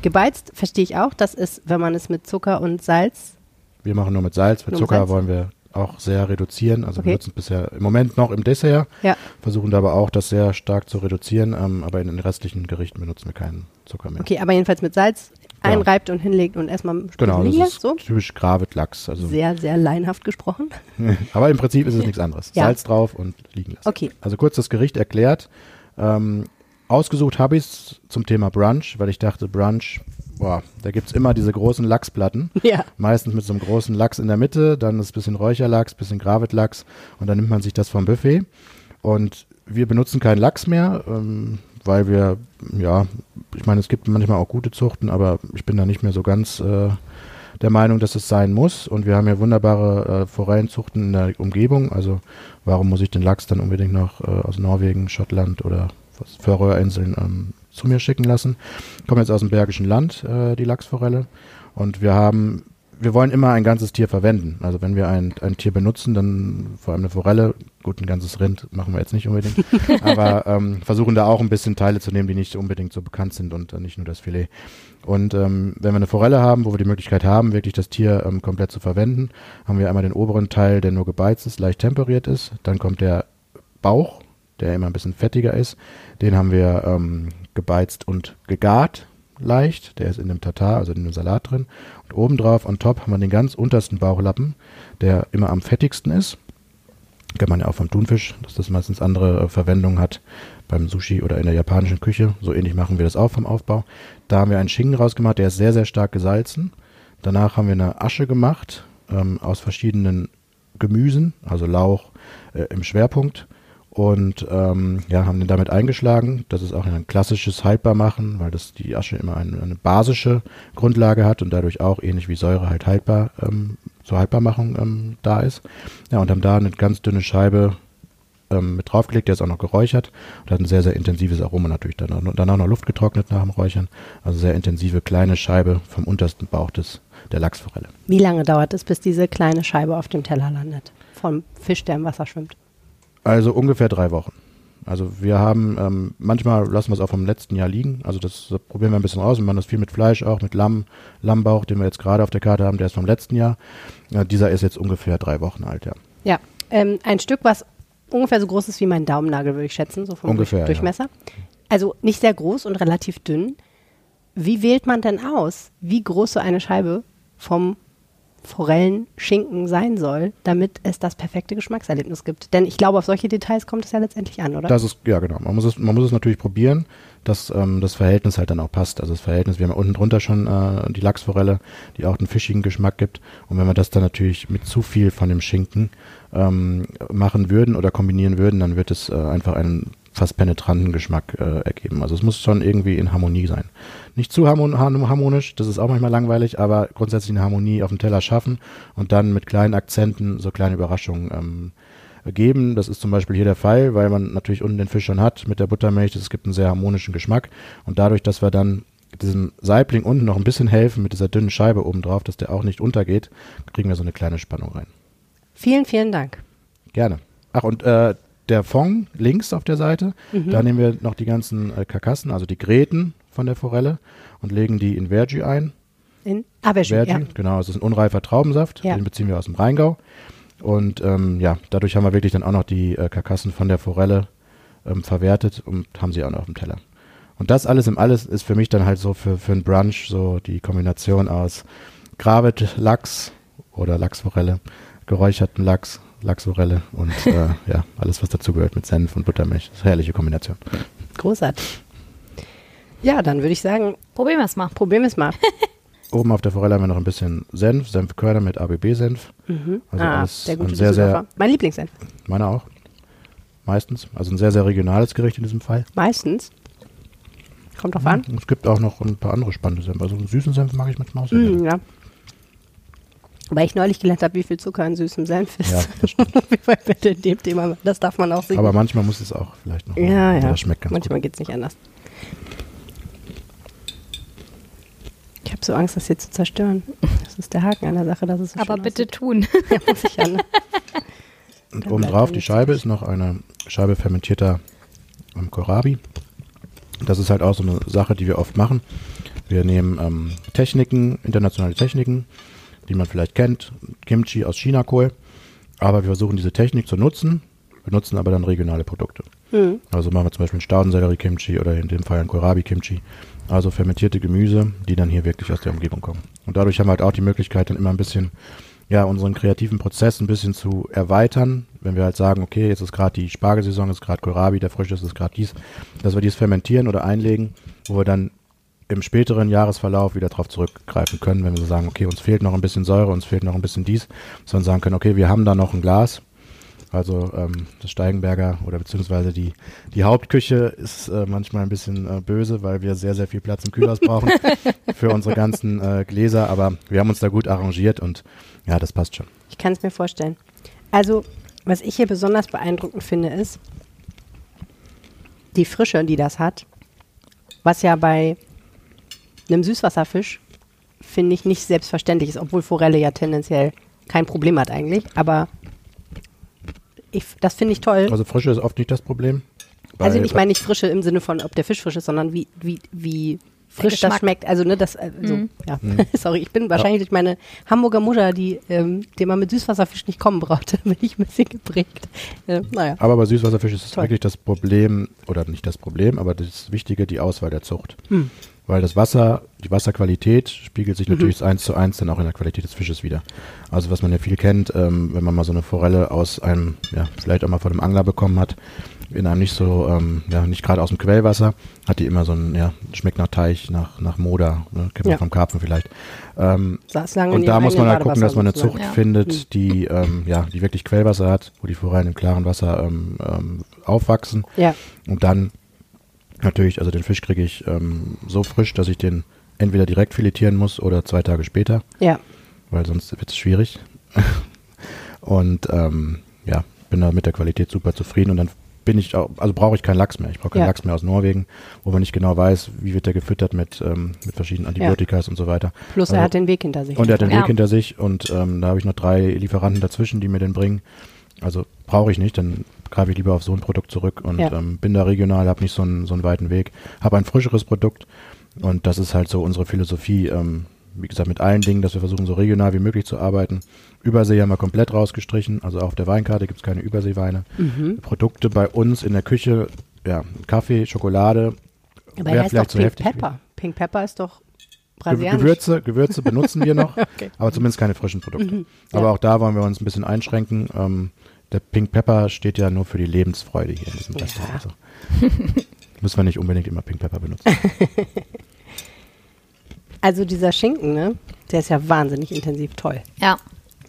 Gebeizt verstehe ich auch. Das ist, wenn man es mit Zucker und Salz. Wir machen nur mit Salz. Mit Zucker Salz. wollen wir auch sehr reduzieren. Also okay. wir nutzen es bisher im Moment noch im Dessert. Ja. Versuchen da aber auch, das sehr stark zu reduzieren. Ähm, aber in den restlichen Gerichten benutzen wir keinen Zucker mehr. Okay, aber jedenfalls mit Salz. Einreibt und hinlegt und erstmal genau, liegen lässt. So. Typisch Gravet-Lachs. Also sehr, sehr leinhaft gesprochen. [LAUGHS] Aber im Prinzip ist es nichts anderes. Ja. Salz drauf und liegen lassen. Okay. Also kurz das Gericht erklärt. Ähm, ausgesucht habe ich es zum Thema Brunch, weil ich dachte, Brunch, boah, da gibt es immer diese großen Lachsplatten. [LAUGHS] Ja. Meistens mit so einem großen Lachs in der Mitte, dann ist ein bisschen Räucherlachs, ein bisschen Gravet-Lachs und dann nimmt man sich das vom Buffet. Und wir benutzen keinen Lachs mehr. Ähm, weil wir, ja, ich meine, es gibt manchmal auch gute Zuchten, aber ich bin da nicht mehr so ganz äh, der Meinung, dass es sein muss. Und wir haben ja wunderbare äh, Forellenzuchten in der Umgebung. Also warum muss ich den Lachs dann unbedingt noch äh, aus Norwegen, Schottland oder Färöerinseln ähm, zu mir schicken lassen? Kommen jetzt aus dem Bergischen Land, äh, die Lachsforelle. Und wir haben wir wollen immer ein ganzes Tier verwenden. Also wenn wir ein, ein Tier benutzen, dann vor allem eine Forelle, gut, ein ganzes Rind machen wir jetzt nicht unbedingt, [LAUGHS] aber ähm, versuchen da auch ein bisschen Teile zu nehmen, die nicht unbedingt so bekannt sind und äh, nicht nur das Filet. Und ähm, wenn wir eine Forelle haben, wo wir die Möglichkeit haben, wirklich das Tier ähm, komplett zu verwenden, haben wir einmal den oberen Teil, der nur gebeizt ist, leicht temperiert ist. Dann kommt der Bauch, der immer ein bisschen fettiger ist. Den haben wir ähm, gebeizt und gegart leicht, der ist in dem Tatar, also in dem Salat drin. Obendrauf, on top, haben wir den ganz untersten Bauchlappen, der immer am fettigsten ist. Kennt man ja auch vom Thunfisch, dass das meistens andere äh, Verwendungen hat beim Sushi oder in der japanischen Küche. So ähnlich machen wir das auch vom Aufbau. Da haben wir einen Schinken rausgemacht, der ist sehr, sehr stark gesalzen. Danach haben wir eine Asche gemacht ähm, aus verschiedenen Gemüsen, also Lauch äh, im Schwerpunkt. Und ähm, ja, haben den damit eingeschlagen. Das ist auch ein klassisches Haltbarmachen, weil das die Asche immer eine, eine basische Grundlage hat und dadurch auch ähnlich wie Säure halt haltbar ähm, zur Haltbarmachung ähm, da ist. Ja, und haben da eine ganz dünne Scheibe ähm, mit draufgelegt, der ist auch noch geräuchert und hat ein sehr, sehr intensives Aroma natürlich. Danach, danach noch Luft getrocknet nach dem Räuchern. Also sehr intensive kleine Scheibe vom untersten Bauch des, der Lachsforelle. Wie lange dauert es, bis diese kleine Scheibe auf dem Teller landet? Vom Fisch, der im Wasser schwimmt. Also ungefähr drei Wochen. Also wir haben, ähm, manchmal lassen wir es auch vom letzten Jahr liegen. Also das, das probieren wir ein bisschen raus. Wir machen das viel mit Fleisch auch, mit Lamm, Lammbauch, den wir jetzt gerade auf der Karte haben, der ist vom letzten Jahr. Ja, dieser ist jetzt ungefähr drei Wochen alt, ja. Ja, ähm, ein Stück, was ungefähr so groß ist wie mein Daumennagel, würde ich schätzen, so vom Ungefähr, Durch Durchmesser. Also nicht sehr groß und relativ dünn. Wie wählt man denn aus, wie groß so eine Scheibe vom Forellenschinken sein soll, damit es das perfekte Geschmackserlebnis gibt? Denn ich glaube, auf solche Details kommt es ja letztendlich an, oder? Das ist, ja genau. Man muss es, man muss es natürlich probieren, dass ähm, das Verhältnis halt dann auch passt. Also das Verhältnis, wir haben unten drunter schon äh, die Lachsforelle, die auch einen fischigen Geschmack gibt. Und wenn wir das dann natürlich mit zu viel von dem Schinken ähm, machen würden oder kombinieren würden, dann wird es äh, einfach einen fast penetranten Geschmack äh, ergeben. Also es muss schon irgendwie in Harmonie sein. Nicht zu harmon harmonisch, das ist auch manchmal langweilig, aber grundsätzlich eine Harmonie auf dem Teller schaffen und dann mit kleinen Akzenten so kleine Überraschungen ähm, geben. Das ist zum Beispiel hier der Fall, weil man natürlich unten den Fisch schon hat mit der Buttermilch. Es gibt einen sehr harmonischen Geschmack und dadurch, dass wir dann diesem Saibling unten noch ein bisschen helfen mit dieser dünnen Scheibe oben drauf, dass der auch nicht untergeht, kriegen wir so eine kleine Spannung rein. Vielen, vielen Dank. Gerne. Ach, und äh, der Fond links auf der Seite, da nehmen wir noch die ganzen äh, Karkassen, also die Gräten von der Forelle und legen die in Vergi ein. In Vergi, ja. genau, es ist ein unreifer Traubensaft, Ja. den beziehen wir aus dem Rheingau. Und ähm, ja, dadurch haben wir wirklich dann auch noch die äh, Karkassen von der Forelle ähm, verwertet und haben sie auch noch auf dem Teller. Und das alles im Alles ist für mich dann halt so für, für ein Brunch so die Kombination aus Gravet Lachs oder Lachsforelle, geräucherten Lachs, Lachsforelle und äh, [LAUGHS] ja, alles was dazugehört mit Senf und Buttermilch. Das ist eine herrliche Kombination. Großartig. Ja, dann würde ich sagen, Probieren wir es mal. probieren wir es mal. [LAUGHS] Oben auf der Forelle haben wir noch ein bisschen Senf, Senfkörner mit ABB-Senf. Also ah, alles der gute sehr, sehr. Mein Lieblingssenf. meiner auch. Meistens. Also ein sehr, sehr regionales Gericht in diesem Fall. Meistens. Kommt drauf an. Und es gibt auch noch ein paar andere spannende Senf. Also einen süßen Senf mag ich manchmal auch sehr gerne. ja. Weil ich neulich gelernt habe, wie viel Zucker in süßem Senf ist. Ja, [LAUGHS] das in dem Thema, das darf man auch sehen. Aber manchmal muss es auch vielleicht noch. ja, ja. Das schmeckt ganz Manchmal gut. geht es nicht anders. Ich habe so Angst, das hier zu zerstören. Das ist der Haken an der Sache, dass es so Aber schön bitte tun. aussieht. [LAUGHS] Ja, muss ich ja, ne? Und obendrauf die Scheibe ist noch eine Scheibe fermentierter ähm, Kohlrabi. Das ist halt auch so eine Sache, die wir oft machen. Wir nehmen ähm, Techniken, internationale Techniken, die man vielleicht kennt, Kimchi aus Chinakohl, aber wir versuchen diese Technik zu nutzen, benutzen aber dann regionale Produkte. Hm. Also machen wir zum Beispiel Staudensellerie-Kimchi oder in dem Fall einen Kohlrabi-Kimchi. Also fermentierte Gemüse, die dann hier wirklich aus der Umgebung kommen. Und dadurch haben wir halt auch die Möglichkeit, dann immer ein bisschen, ja, unseren kreativen Prozess ein bisschen zu erweitern. Wenn wir halt sagen, okay, jetzt ist gerade die Spargelsaison, ist gerade Kohlrabi, der Frische ist gerade dies, dass wir dies fermentieren oder einlegen, wo wir dann im späteren Jahresverlauf wieder darauf zurückgreifen können, wenn wir so sagen, okay, uns fehlt noch ein bisschen Säure, uns fehlt noch ein bisschen dies, sondern sagen können, okay, wir haben da noch ein Glas, also ähm, das Steigenberger oder beziehungsweise die, die Hauptküche ist äh, manchmal ein bisschen äh, böse, weil wir sehr, sehr viel Platz im Kühlhaus [LAUGHS] brauchen für unsere ganzen äh, Gläser, aber wir haben uns da gut arrangiert und ja, das passt schon. Ich kann es mir vorstellen. Also, was ich hier besonders beeindruckend finde, ist die Frische, die das hat. Was ja bei einem Süßwasserfisch, finde ich, nicht selbstverständlich ist, obwohl Forelle ja tendenziell kein Problem hat eigentlich. Aber ich, das finde ich toll. Also Frische ist oft nicht das Problem. Also ich meine nicht Frische im Sinne von, ob der Fisch frisch ist, sondern wie, wie, wie frisch das schmeckt. Also ne, das, also, ja. [LAUGHS] Sorry, ich bin wahrscheinlich durch meine Hamburger Mutter, die, ähm, die man mit Süßwasserfisch nicht kommen brauchte, [LAUGHS] bin ich ein bisschen geprägt. Äh, naja. Aber bei Süßwasserfisch ist es wirklich das Problem, oder nicht das Problem, aber das Wichtige, die Auswahl der Zucht. Hm. Weil das Wasser, die Wasserqualität spiegelt sich natürlich eins zu eins dann auch in der Qualität des Fisches wieder. Also was man ja viel kennt, ähm, wenn man mal so eine Forelle aus einem, ja, vielleicht auch mal von einem Angler bekommen hat, in einem nicht so, ähm, ja, nicht gerade aus dem Quellwasser, hat die immer so ein, ja, schmeckt nach Teich, nach, nach Moder, ne? kennt man Ja. vom Karpfen vielleicht. Ähm, und da muss man halt gucken, dass man eine Zucht sozusagen. findet, die, ähm, ja, die wirklich Quellwasser hat, wo die Forellen im klaren Wasser ähm, ähm, aufwachsen. Ja, Und dann natürlich, also den Fisch kriege ich ähm, so frisch, dass ich den entweder direkt filetieren muss oder zwei Tage später, ja. weil sonst wird es schwierig. [LAUGHS] und ähm, ja, bin da mit der Qualität super zufrieden und dann bin ich auch, also brauche ich keinen Lachs mehr. Ich brauche keinen Ja. Lachs mehr aus Norwegen, wo man nicht genau weiß, wie wird der gefüttert mit, ähm, mit verschiedenen Antibiotikas und so weiter. Plus er Also- hat den Weg hinter sich. Und er hat den Ja. Weg hinter sich und ähm, da habe ich noch drei Lieferanten dazwischen, die mir den bringen. Also brauche ich nicht, dann greife ich lieber auf so ein Produkt zurück und Ja. ähm, bin da regional, habe nicht so einen, so einen weiten Weg, habe ein frischeres Produkt und das ist halt so unsere Philosophie. Ähm, wie gesagt, mit allen Dingen, dass wir versuchen, so regional wie möglich zu arbeiten. Übersee haben wir komplett rausgestrichen, also auf der Weinkarte gibt es keine Überseeweine. Mhm. Produkte bei uns in der Küche, ja, Kaffee, Schokolade, Aber er ist doch zu Pink. Pepper. Pink Pepper ist doch brasilianisch. Gewürze, Gewürze benutzen wir [LAUGHS] noch, Okay. aber zumindest keine frischen Produkte. Mhm. Aber Ja. auch da wollen wir uns ein bisschen einschränken. Ähm, der Pink Pepper steht ja nur für die Lebensfreude hier in diesem Ja. Restaurant. Also, [LAUGHS] müssen wir nicht unbedingt immer Pink Pepper benutzen. [LAUGHS] Also dieser Schinken, ne? Der ist ja wahnsinnig intensiv toll. Ja,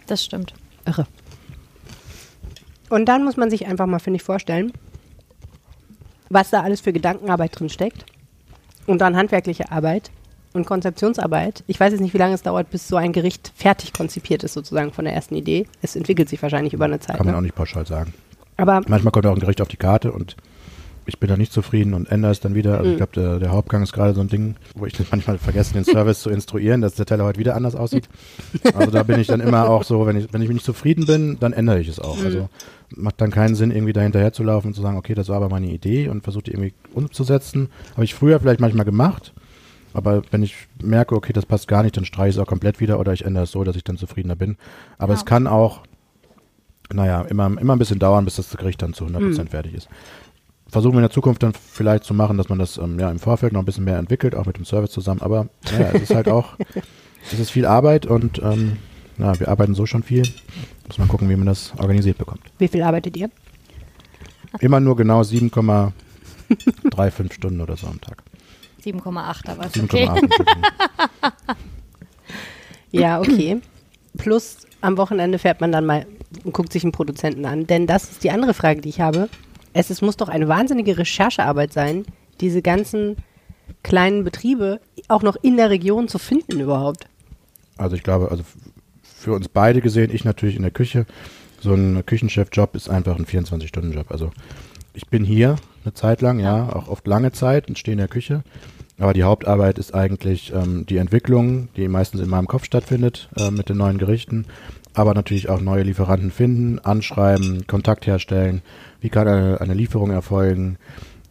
das stimmt. Irre. Und dann muss man sich einfach mal, finde ich, vorstellen, was da alles für Gedankenarbeit drin steckt. Und dann handwerkliche Arbeit und Konzeptionsarbeit. Ich weiß jetzt nicht, wie lange es dauert, bis so ein Gericht fertig konzipiert ist, sozusagen von der ersten Idee. Es entwickelt sich wahrscheinlich über eine Zeit. Kann man auch Ne? nicht pauschal sagen. Aber Manchmal kommt auch ein Gericht auf die Karte und ich bin da nicht zufrieden und ändere es dann wieder. Also Mhm. ich glaube, der, der Hauptgang ist gerade so ein Ding, wo ich [LAUGHS] manchmal vergesse, den Service zu instruieren, dass der Teller heute wieder anders aussieht. [LAUGHS] Also da bin ich dann immer auch so, wenn ich, wenn ich nicht zufrieden bin, dann ändere ich es auch. Mhm. Also macht dann keinen Sinn, irgendwie dahinterher zu laufen und zu sagen, okay, das war aber meine Idee und versuche die irgendwie umzusetzen. Habe ich früher vielleicht manchmal gemacht. Aber wenn ich merke, okay, das passt gar nicht, dann streiche ich es auch komplett wieder oder ich ändere es so, dass ich dann zufriedener bin. Aber es kann auch, naja, immer, immer ein bisschen dauern, bis das Gericht dann zu 100% fertig ist. Versuchen wir in der Zukunft dann vielleicht zu machen, dass man das ähm, ja, im Vorfeld noch ein bisschen mehr entwickelt, auch mit dem Service zusammen. Aber naja, es ist halt auch, [LAUGHS] es ist viel Arbeit und ähm, ja, wir arbeiten so schon viel. Muss man gucken, wie man das organisiert bekommt. wie viel arbeitet ihr? Immer nur genau 7,35 Stunden oder so am Tag. 7,8, aber ist 7,8 okay. [LAUGHS] Ja, okay. Plus am Wochenende fährt man dann mal und guckt sich einen Produzenten an. Denn das ist die andere Frage, die ich habe. Es, es muss doch eine wahnsinnige Recherchearbeit sein, diese ganzen kleinen Betriebe auch noch in der Region zu finden überhaupt. Also ich glaube, also für uns beide gesehen, ich natürlich in der Küche, so ein Küchenchef-Job ist einfach ein 24-Stunden-Job. Also ich bin hier eine Zeit lang, ja, auch oft lange Zeit und stehe in der Küche. Aber die Hauptarbeit ist eigentlich ähm, die Entwicklung, die meistens in meinem Kopf stattfindet äh, mit den neuen Gerichten. Aber natürlich auch neue Lieferanten finden, anschreiben, Kontakt herstellen. Wie kann eine, eine Lieferung erfolgen?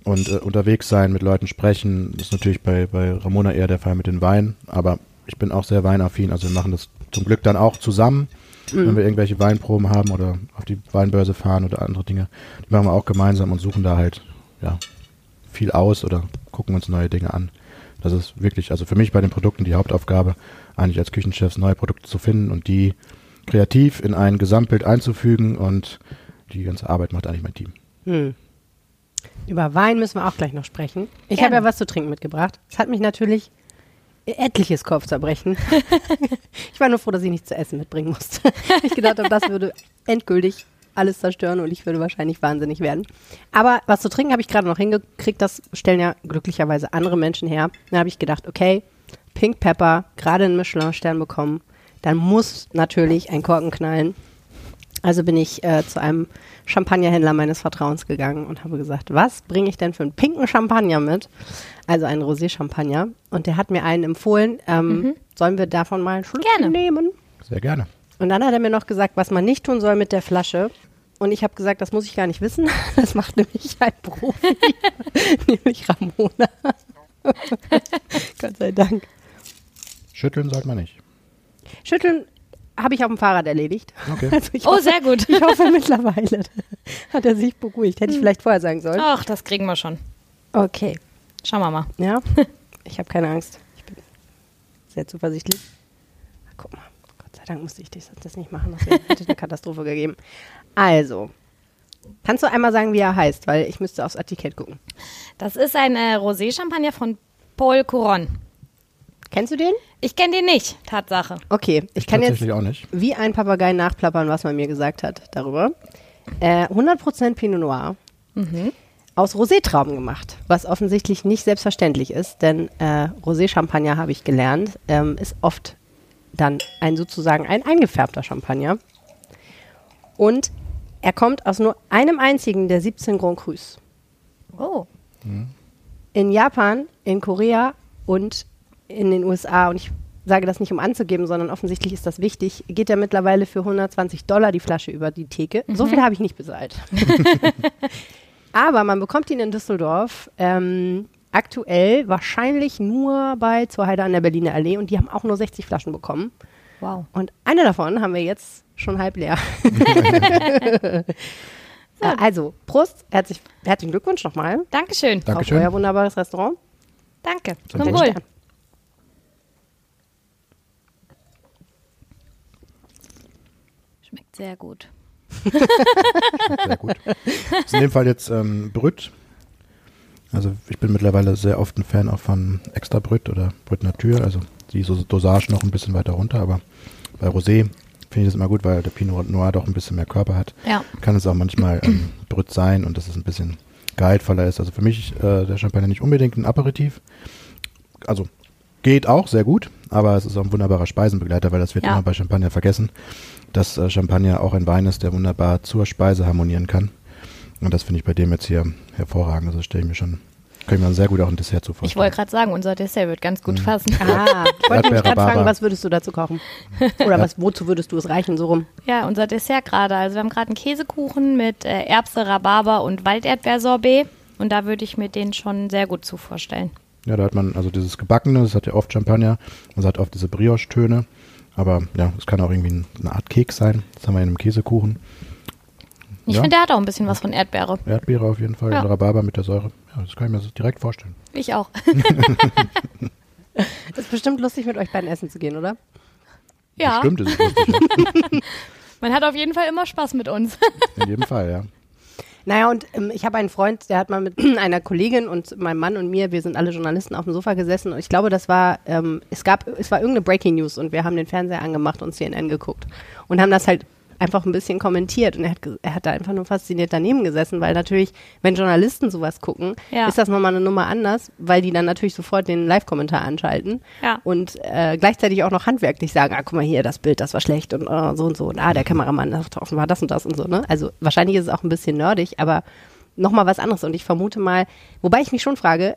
Und äh, unterwegs sein, mit Leuten sprechen. Das ist natürlich bei, bei Ramona eher der Fall mit den Weinen. Aber ich bin auch sehr weinaffin. Also wir machen das zum Glück dann auch zusammen, wenn wir irgendwelche Weinproben haben oder auf die Weinbörse fahren oder andere Dinge. Die machen wir auch gemeinsam und suchen da halt ja, viel aus oder gucken uns neue Dinge an. Das ist wirklich, also für mich bei den Produkten die Hauptaufgabe, eigentlich als Küchenchefs neue Produkte zu finden und die kreativ in ein Gesamtbild einzufügen und die ganze Arbeit macht eigentlich mein Team. Hm. Über Wein müssen wir auch gleich noch sprechen. Ich habe ja was zu trinken mitgebracht. Es hat mich natürlich etliches Kopfzerbrechen. ich war nur froh, dass ich nichts zu essen mitbringen musste. ich gedacht habe, das würde endgültig alles zerstören und ich würde wahrscheinlich wahnsinnig werden. Aber was zu trinken habe ich gerade noch hingekriegt. Das stellen ja glücklicherweise andere Menschen her. Dann habe ich gedacht, okay, Pink Pepper, gerade einen Michelin-Stern bekommen. Dann muss natürlich ein Korken knallen. Also bin ich äh, zu einem Champagnerhändler meines Vertrauens gegangen und habe gesagt, was bringe ich denn für einen pinken Champagner mit? Also einen Rosé-Champagner. Und der hat mir einen empfohlen. Ähm, Sollen wir davon mal einen Schluck Gerne. nehmen? Sehr gerne. Und dann hat er mir noch gesagt, was man nicht tun soll mit der Flasche. Und ich habe gesagt, das muss ich gar nicht wissen. [LAUGHS] Das macht nämlich ein Profi, [LAUGHS] nämlich Ramona. [LAUGHS] Gott sei Dank. Schütteln sollte man nicht. Schütteln habe ich auf dem Fahrrad erledigt. Okay. [LAUGHS] Also ich Oh, hoffe, sehr gut. Ich hoffe mittlerweile [LAUGHS] hat er sich beruhigt. Hätte ich vielleicht vorher sagen sollen. Ach, das kriegen wir schon. Okay. Schauen wir mal. Ja. [LAUGHS] Ich habe keine Angst. Ich bin sehr zuversichtlich. Ach, guck mal, Gott sei Dank musste ich das, das nicht machen. Das hätte eine Katastrophe gegeben. Also, kannst du einmal sagen, wie er heißt? Weil ich müsste aufs Etikett gucken. Das ist ein äh, Rosé-Champagner von Paul Couron. Kennst du den? Ich kenne den nicht, Tatsache. Okay, ich kann jetzt Tatsächlich auch nicht. wie ein Papagei nachplappern, was man mir gesagt hat darüber. Äh, 100% Pinot Noir. Aus Rosé-Trauben gemacht, was offensichtlich nicht selbstverständlich ist, denn äh, Rosé-Champagner, habe ich gelernt, ähm, ist oft dann ein sozusagen ein eingefärbter Champagner. Und er kommt aus nur einem einzigen der 17 Grand Crus. Oh. in Japan, in Korea und in den USA, und ich sage das nicht, um anzugeben, sondern offensichtlich ist das wichtig, geht er mittlerweile für 120 Dollar die Flasche über die Theke. So viel habe ich nicht bezahlt. [LAUGHS] Aber man bekommt ihn in Düsseldorf ähm, aktuell wahrscheinlich nur bei zur Heide an der Berliner Allee und die haben auch nur 60 Flaschen bekommen. Wow. Und eine davon haben wir jetzt schon halb leer. [LAUGHS] Äh, also, Prost, herzlich, herzlichen Glückwunsch nochmal Dankeschön. auf Dankeschön. euer wunderbares Restaurant. Danke. Zum Zum Wohl. Wohl. Stern. Schmeckt sehr gut. Sehr gut. Das ist in dem Fall jetzt ähm, Brüt. Also ich bin mittlerweile sehr oft ein Fan auch von Extra Brüt oder Brüt Natur. Also die so Dosage noch ein bisschen weiter runter. Aber bei Rosé finde ich das immer gut, weil der Pinot Noir doch ein bisschen mehr Körper hat. Ja. Kann es auch manchmal ähm, Brüt sein und dass es ein bisschen gehaltvoller ist. Also für mich äh, der Champagner nicht unbedingt ein Aperitif. Also geht auch sehr gut, aber es ist auch ein wunderbarer Speisenbegleiter, weil das wird Ja. immer bei Champagner vergessen, dass äh, Champagner auch ein Wein ist, der wunderbar zur Speise harmonieren kann. Und das finde ich bei dem jetzt hier hervorragend. Also stelle ich mir schon, kann ich mir sehr gut auch ein Dessert zu Ich wollte gerade sagen, unser Dessert wird ganz gut passen. [LAUGHS] Ah, ich wollte mich Erdbeer, gerade fragen, was würdest du dazu kochen? [LAUGHS] Oder was, wozu würdest du es reichen, so rum? Ja, unser Dessert gerade. Also wir haben gerade einen Käsekuchen mit äh, Erbse, Rhabarber und Walderdbeersorbet. Und da würde ich mir den schon sehr gut zu vorstellen. Ja, da hat man also dieses Gebackene, das hat ja oft Champagner, man hat oft diese Brioche-Töne, aber ja, es kann auch irgendwie ein- eine Art Keks sein. Das haben wir in einem Käsekuchen. Ich Ja. finde, der hat auch ein bisschen was von Erdbeere. Erdbeere auf jeden Fall, Ja. und Rhabarber mit der Säure. Ja, das kann ich mir so direkt vorstellen. Ich auch. [LAUGHS] Ist bestimmt lustig, mit euch beiden essen zu gehen, oder? ja, Stimmt, ist es lustig, [LAUGHS] man hat auf jeden Fall immer Spaß mit uns. In jedem Fall, ja. Naja, und ähm, ich habe einen Freund, der hat mal mit [CLEARS THROAT] einer Kollegin und meinem Mann und mir, wir sind alle Journalisten, auf dem Sofa gesessen. Und ich glaube, das war, ähm, es gab, es war irgendeine Breaking News und wir haben den Fernseher angemacht und CNN geguckt und haben das halt einfach ein bisschen kommentiert und er hat, er hat da einfach nur fasziniert daneben gesessen, weil natürlich, wenn Journalisten sowas gucken, Ja. ist das nochmal eine Nummer anders, weil die dann natürlich sofort den Live-Kommentar anschalten Ja. und äh, gleichzeitig auch noch handwerklich sagen, ah, guck mal hier, das Bild, das war schlecht und äh, so und so und ah, der Kameramann, das war das und das und so, ne? Also wahrscheinlich ist es auch ein bisschen nerdig, aber nochmal was anderes und ich vermute mal, wobei ich mich schon frage,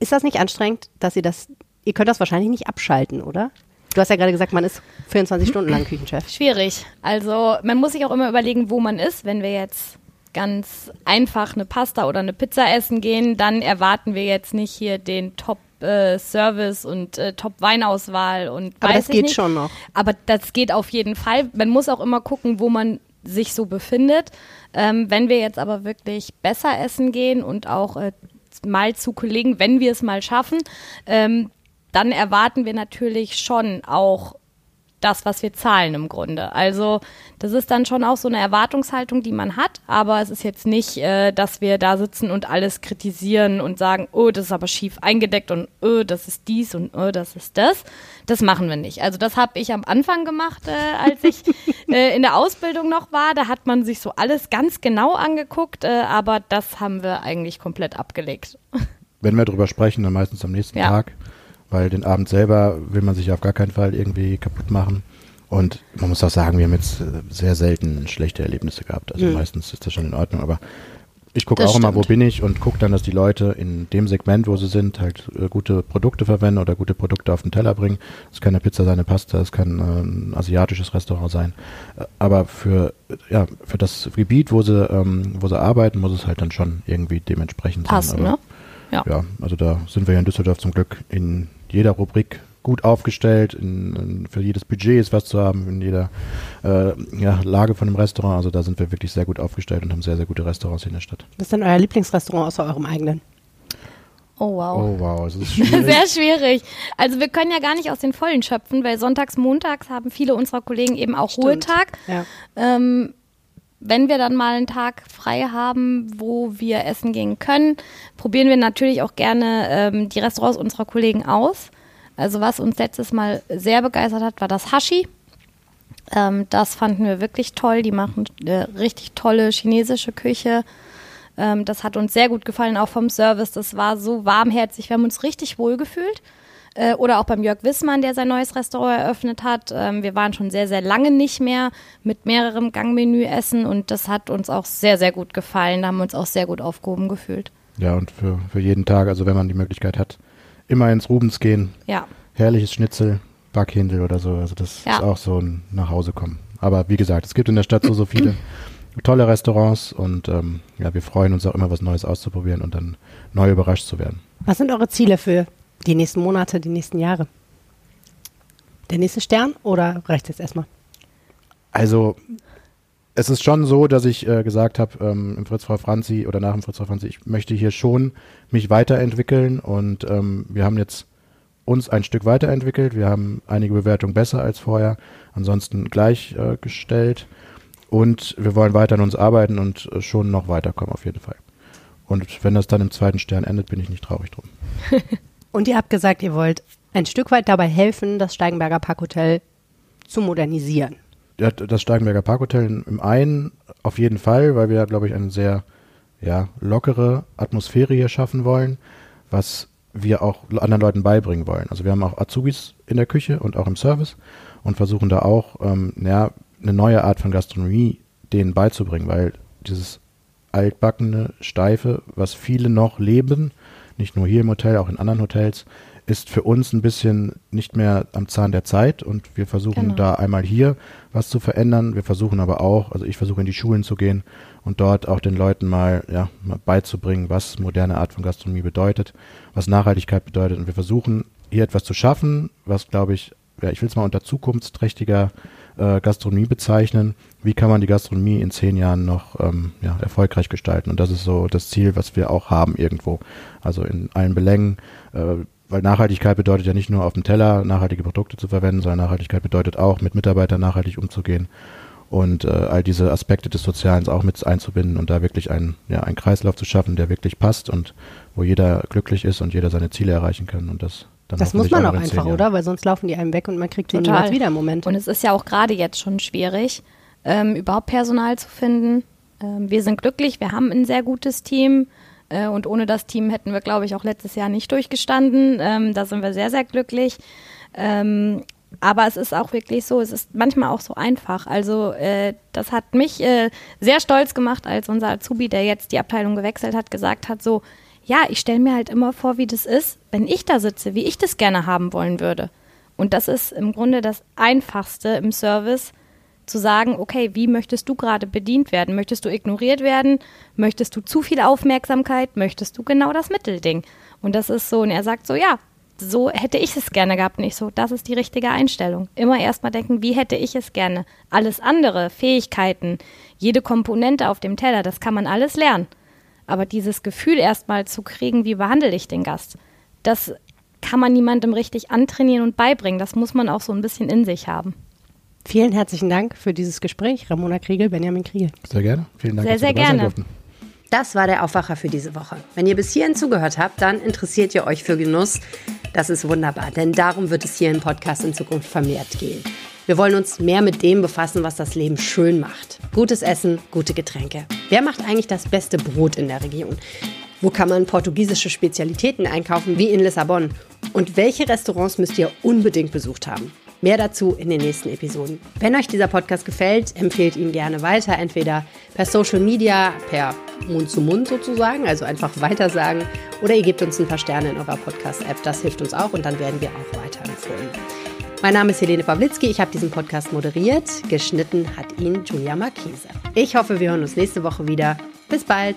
ist das nicht anstrengend, dass ihr das, ihr könnt das wahrscheinlich nicht abschalten, oder? Du hast ja gerade gesagt, man ist 24 Stunden lang Küchenchef. Schwierig. Also man muss sich auch immer überlegen, wo man ist. Wenn wir jetzt ganz einfach eine Pasta oder eine Pizza essen gehen, dann erwarten wir jetzt nicht hier den Top-Service und äh, Top-Weinauswahl und Aber das geht nicht. schon noch. Aber das geht auf jeden Fall. Man muss auch immer gucken, wo man sich so befindet. Ähm, wenn wir jetzt aber wirklich besser essen gehen und auch äh, mal zu Kollegen, wenn wir es mal schaffen, ähm, dann erwarten wir natürlich schon auch das, was wir zahlen im Grunde. Also das ist dann schon auch so eine Erwartungshaltung, die man hat, aber es ist jetzt nicht, äh, dass wir da sitzen und alles kritisieren und sagen, oh, das ist aber schief eingedeckt und oh, das ist dies und oh, das ist das. Das machen wir nicht. Also das habe ich am Anfang gemacht, äh, als ich [LAUGHS] äh, in der Ausbildung noch war. Da hat man sich so alles ganz genau angeguckt, äh, aber das haben wir eigentlich komplett abgelegt. Wenn wir drüber sprechen, dann meistens am nächsten Ja. Tag, weil den Abend selber will man sich auf gar keinen Fall irgendwie kaputt machen. Und man muss auch sagen, wir haben jetzt äh, sehr selten schlechte Erlebnisse gehabt. Also meistens ist das schon in Ordnung, aber ich gucke auch immer, wo stimmt. bin ich und gucke dann, dass die Leute in dem Segment, wo sie sind, halt äh, gute Produkte verwenden oder gute Produkte auf den Teller bringen. Es kann eine Pizza sein, eine Pasta, es kann äh, ein asiatisches Restaurant sein. Äh, Aber für, äh, ja, für das Gebiet, wo sie, ähm, wo sie arbeiten, muss es halt dann schon irgendwie dementsprechend Passen, sein. Aber ne? Ja. ja, also da sind wir ja in Düsseldorf zum Glück in jeder Rubrik gut aufgestellt. In, in, für jedes Budget ist was zu haben, in jeder äh, ja, Lage von einem Restaurant. Also da sind wir wirklich sehr gut aufgestellt und haben sehr, sehr gute Restaurants hier in der Stadt. Was ist denn euer Lieblingsrestaurant außer eurem eigenen? Oh wow. Oh wow, es ist [LAUGHS] schwierig. Sehr schwierig. Also wir können ja gar nicht aus den Vollen schöpfen, weil sonntags, montags haben viele unserer Kollegen eben auch Stimmt. Ruhetag. Ja. Ähm, wenn wir dann mal einen Tag frei haben, wo wir essen gehen können, probieren wir natürlich auch gerne ähm, die Restaurants unserer Kollegen aus. Also was uns letztes Mal sehr begeistert hat, war das Hashi. Ähm, das fanden wir wirklich toll. Die machen äh, richtig tolle chinesische Küche. Ähm, das hat uns sehr gut gefallen, auch vom Service. Das war so warmherzig. Wir haben uns richtig wohl gefühlt. Äh, oder auch beim Jörg Wissmann, der sein neues Restaurant eröffnet hat. Ähm, wir waren schon sehr, sehr lange nicht mehr mit mehrerem Gangmenü essen und das hat uns auch sehr, sehr gut gefallen. Da haben wir uns auch sehr gut aufgehoben gefühlt. Ja, und für, für jeden Tag, also wenn man die Möglichkeit hat, immer ins Rubens gehen, Ja, herrliches Schnitzel, Backhändel oder so. Also das Ja. ist auch so ein Nachhausekommen. Aber wie gesagt, es gibt in der Stadt so, so viele [CLEARS THROAT] tolle Restaurants und ähm, ja, wir freuen uns auch immer, was Neues auszuprobieren und dann neu überrascht zu werden. Was sind eure Ziele für die nächsten Monate, die nächsten Jahre? Der nächste Stern oder reicht jetzt erstmal? Also es ist schon so, dass ich äh, gesagt habe, ähm, im Fritz Frau Franzi oder nach dem Fritz Frau Franzi, ich möchte hier schon mich weiterentwickeln und ähm, wir haben jetzt uns ein Stück weiterentwickelt. Wir haben einige Bewertungen besser als vorher, ansonsten gleichgestellt äh, und wir wollen weiter an uns arbeiten und äh, schon noch weiterkommen auf jeden Fall. Und wenn das dann im zweiten Stern endet, bin ich nicht traurig drum. [LAUGHS] Und ihr habt gesagt, ihr wollt ein Stück weit dabei helfen, das Steigenberger Parkhotel zu modernisieren. Das Steigenberger Parkhotel im einen auf jeden Fall, weil wir, glaube ich, eine sehr ja, lockere Atmosphäre hier schaffen wollen, was wir auch anderen Leuten beibringen wollen. Also wir haben auch Azubis in der Küche und auch im Service und versuchen da auch ähm, ja, eine neue Art von Gastronomie denen beizubringen, weil dieses altbackene, steife, was viele noch leben, nicht nur hier im Hotel, auch in anderen Hotels, ist für uns ein bisschen nicht mehr am Zahn der Zeit und wir versuchen Genau. da einmal hier was zu verändern. Wir versuchen aber auch, also ich versuche in die Schulen zu gehen und dort auch den Leuten mal, ja, mal beizubringen, was moderne Art von Gastronomie bedeutet, was Nachhaltigkeit bedeutet. Und wir versuchen hier etwas zu schaffen, was glaube ich, ja, ich will es mal unter zukunftsträchtiger äh, Gastronomie bezeichnen. Wie kann man die Gastronomie in zehn Jahren noch ähm, ja, erfolgreich gestalten? Und das ist so das Ziel, was wir auch haben irgendwo. Also in allen Belängen, äh, weil Nachhaltigkeit bedeutet ja nicht nur auf dem Teller nachhaltige Produkte zu verwenden, sondern Nachhaltigkeit bedeutet auch, mit Mitarbeitern nachhaltig umzugehen und äh, all diese Aspekte des Sozialen auch mit einzubinden und da wirklich einen, ja, einen Kreislauf zu schaffen, der wirklich passt und wo jeder glücklich ist und jeder seine Ziele erreichen kann und das Das muss man auch einfach, oder? Weil sonst laufen die einem weg und man kriegt den Total. niemals wieder im Moment. Und es ist ja auch gerade jetzt schon schwierig, ähm, überhaupt Personal zu finden. Ähm, wir sind glücklich, wir haben ein sehr gutes Team. Äh, und ohne das Team hätten wir, glaube ich, auch letztes Jahr nicht durchgestanden. Ähm, da sind wir sehr, sehr glücklich. Ähm, aber es ist auch wirklich so, es ist manchmal auch so einfach. Also äh, das hat mich äh, sehr stolz gemacht, als unser Azubi, der jetzt die Abteilung gewechselt hat, gesagt hat, so, ja, ich stelle mir halt immer vor, wie das ist, wenn ich da sitze, wie ich das gerne haben wollen würde. Und das ist im Grunde das Einfachste im Service, zu sagen, okay, wie möchtest du gerade bedient werden? Möchtest du ignoriert werden? Möchtest du zu viel Aufmerksamkeit? Möchtest du genau das Mittelding? Und das ist so, und er sagt so, ja, so hätte ich es gerne gehabt. Nicht so, das ist die richtige Einstellung. Immer erstmal denken, wie hätte ich es gerne? Alles andere, Fähigkeiten, jede Komponente auf dem Teller, das kann man alles lernen. Aber dieses Gefühl erstmal zu kriegen, wie behandle ich den Gast, das kann man niemandem richtig antrainieren und beibringen. Das muss man auch so ein bisschen in sich haben. Vielen herzlichen Dank für dieses Gespräch, Ramona Kriegel, Benjamin Kriegel. Sehr gerne. Vielen Dank, Sehr, dass sehr gerne. durften. Das war der Aufwacher für diese Woche. Wenn ihr bis hierhin zugehört habt, dann interessiert ihr euch für Genuss. Das ist wunderbar, denn darum wird es hier im Podcast in Zukunft vermehrt gehen. Wir wollen uns mehr mit dem befassen, was das Leben schön macht. Gutes Essen, gute Getränke. Wer macht eigentlich das beste Brot in der Region? Wo kann man portugiesische Spezialitäten einkaufen, wie in Lissabon? Und welche Restaurants müsst ihr unbedingt besucht haben? Mehr dazu in den nächsten Episoden. Wenn euch dieser Podcast gefällt, empfehlt ihn gerne weiter, entweder per Social Media, per Mund zu Mund sozusagen, also einfach weitersagen, oder ihr gebt uns ein paar Sterne in eurer Podcast-App. Das hilft uns auch und dann werden wir auch weiterempfohlen. Mein Name ist Helene Pawlitzki, ich habe diesen Podcast moderiert. Geschnitten hat ihn Julia Marchese. Ich hoffe, wir hören uns nächste Woche wieder. Bis bald!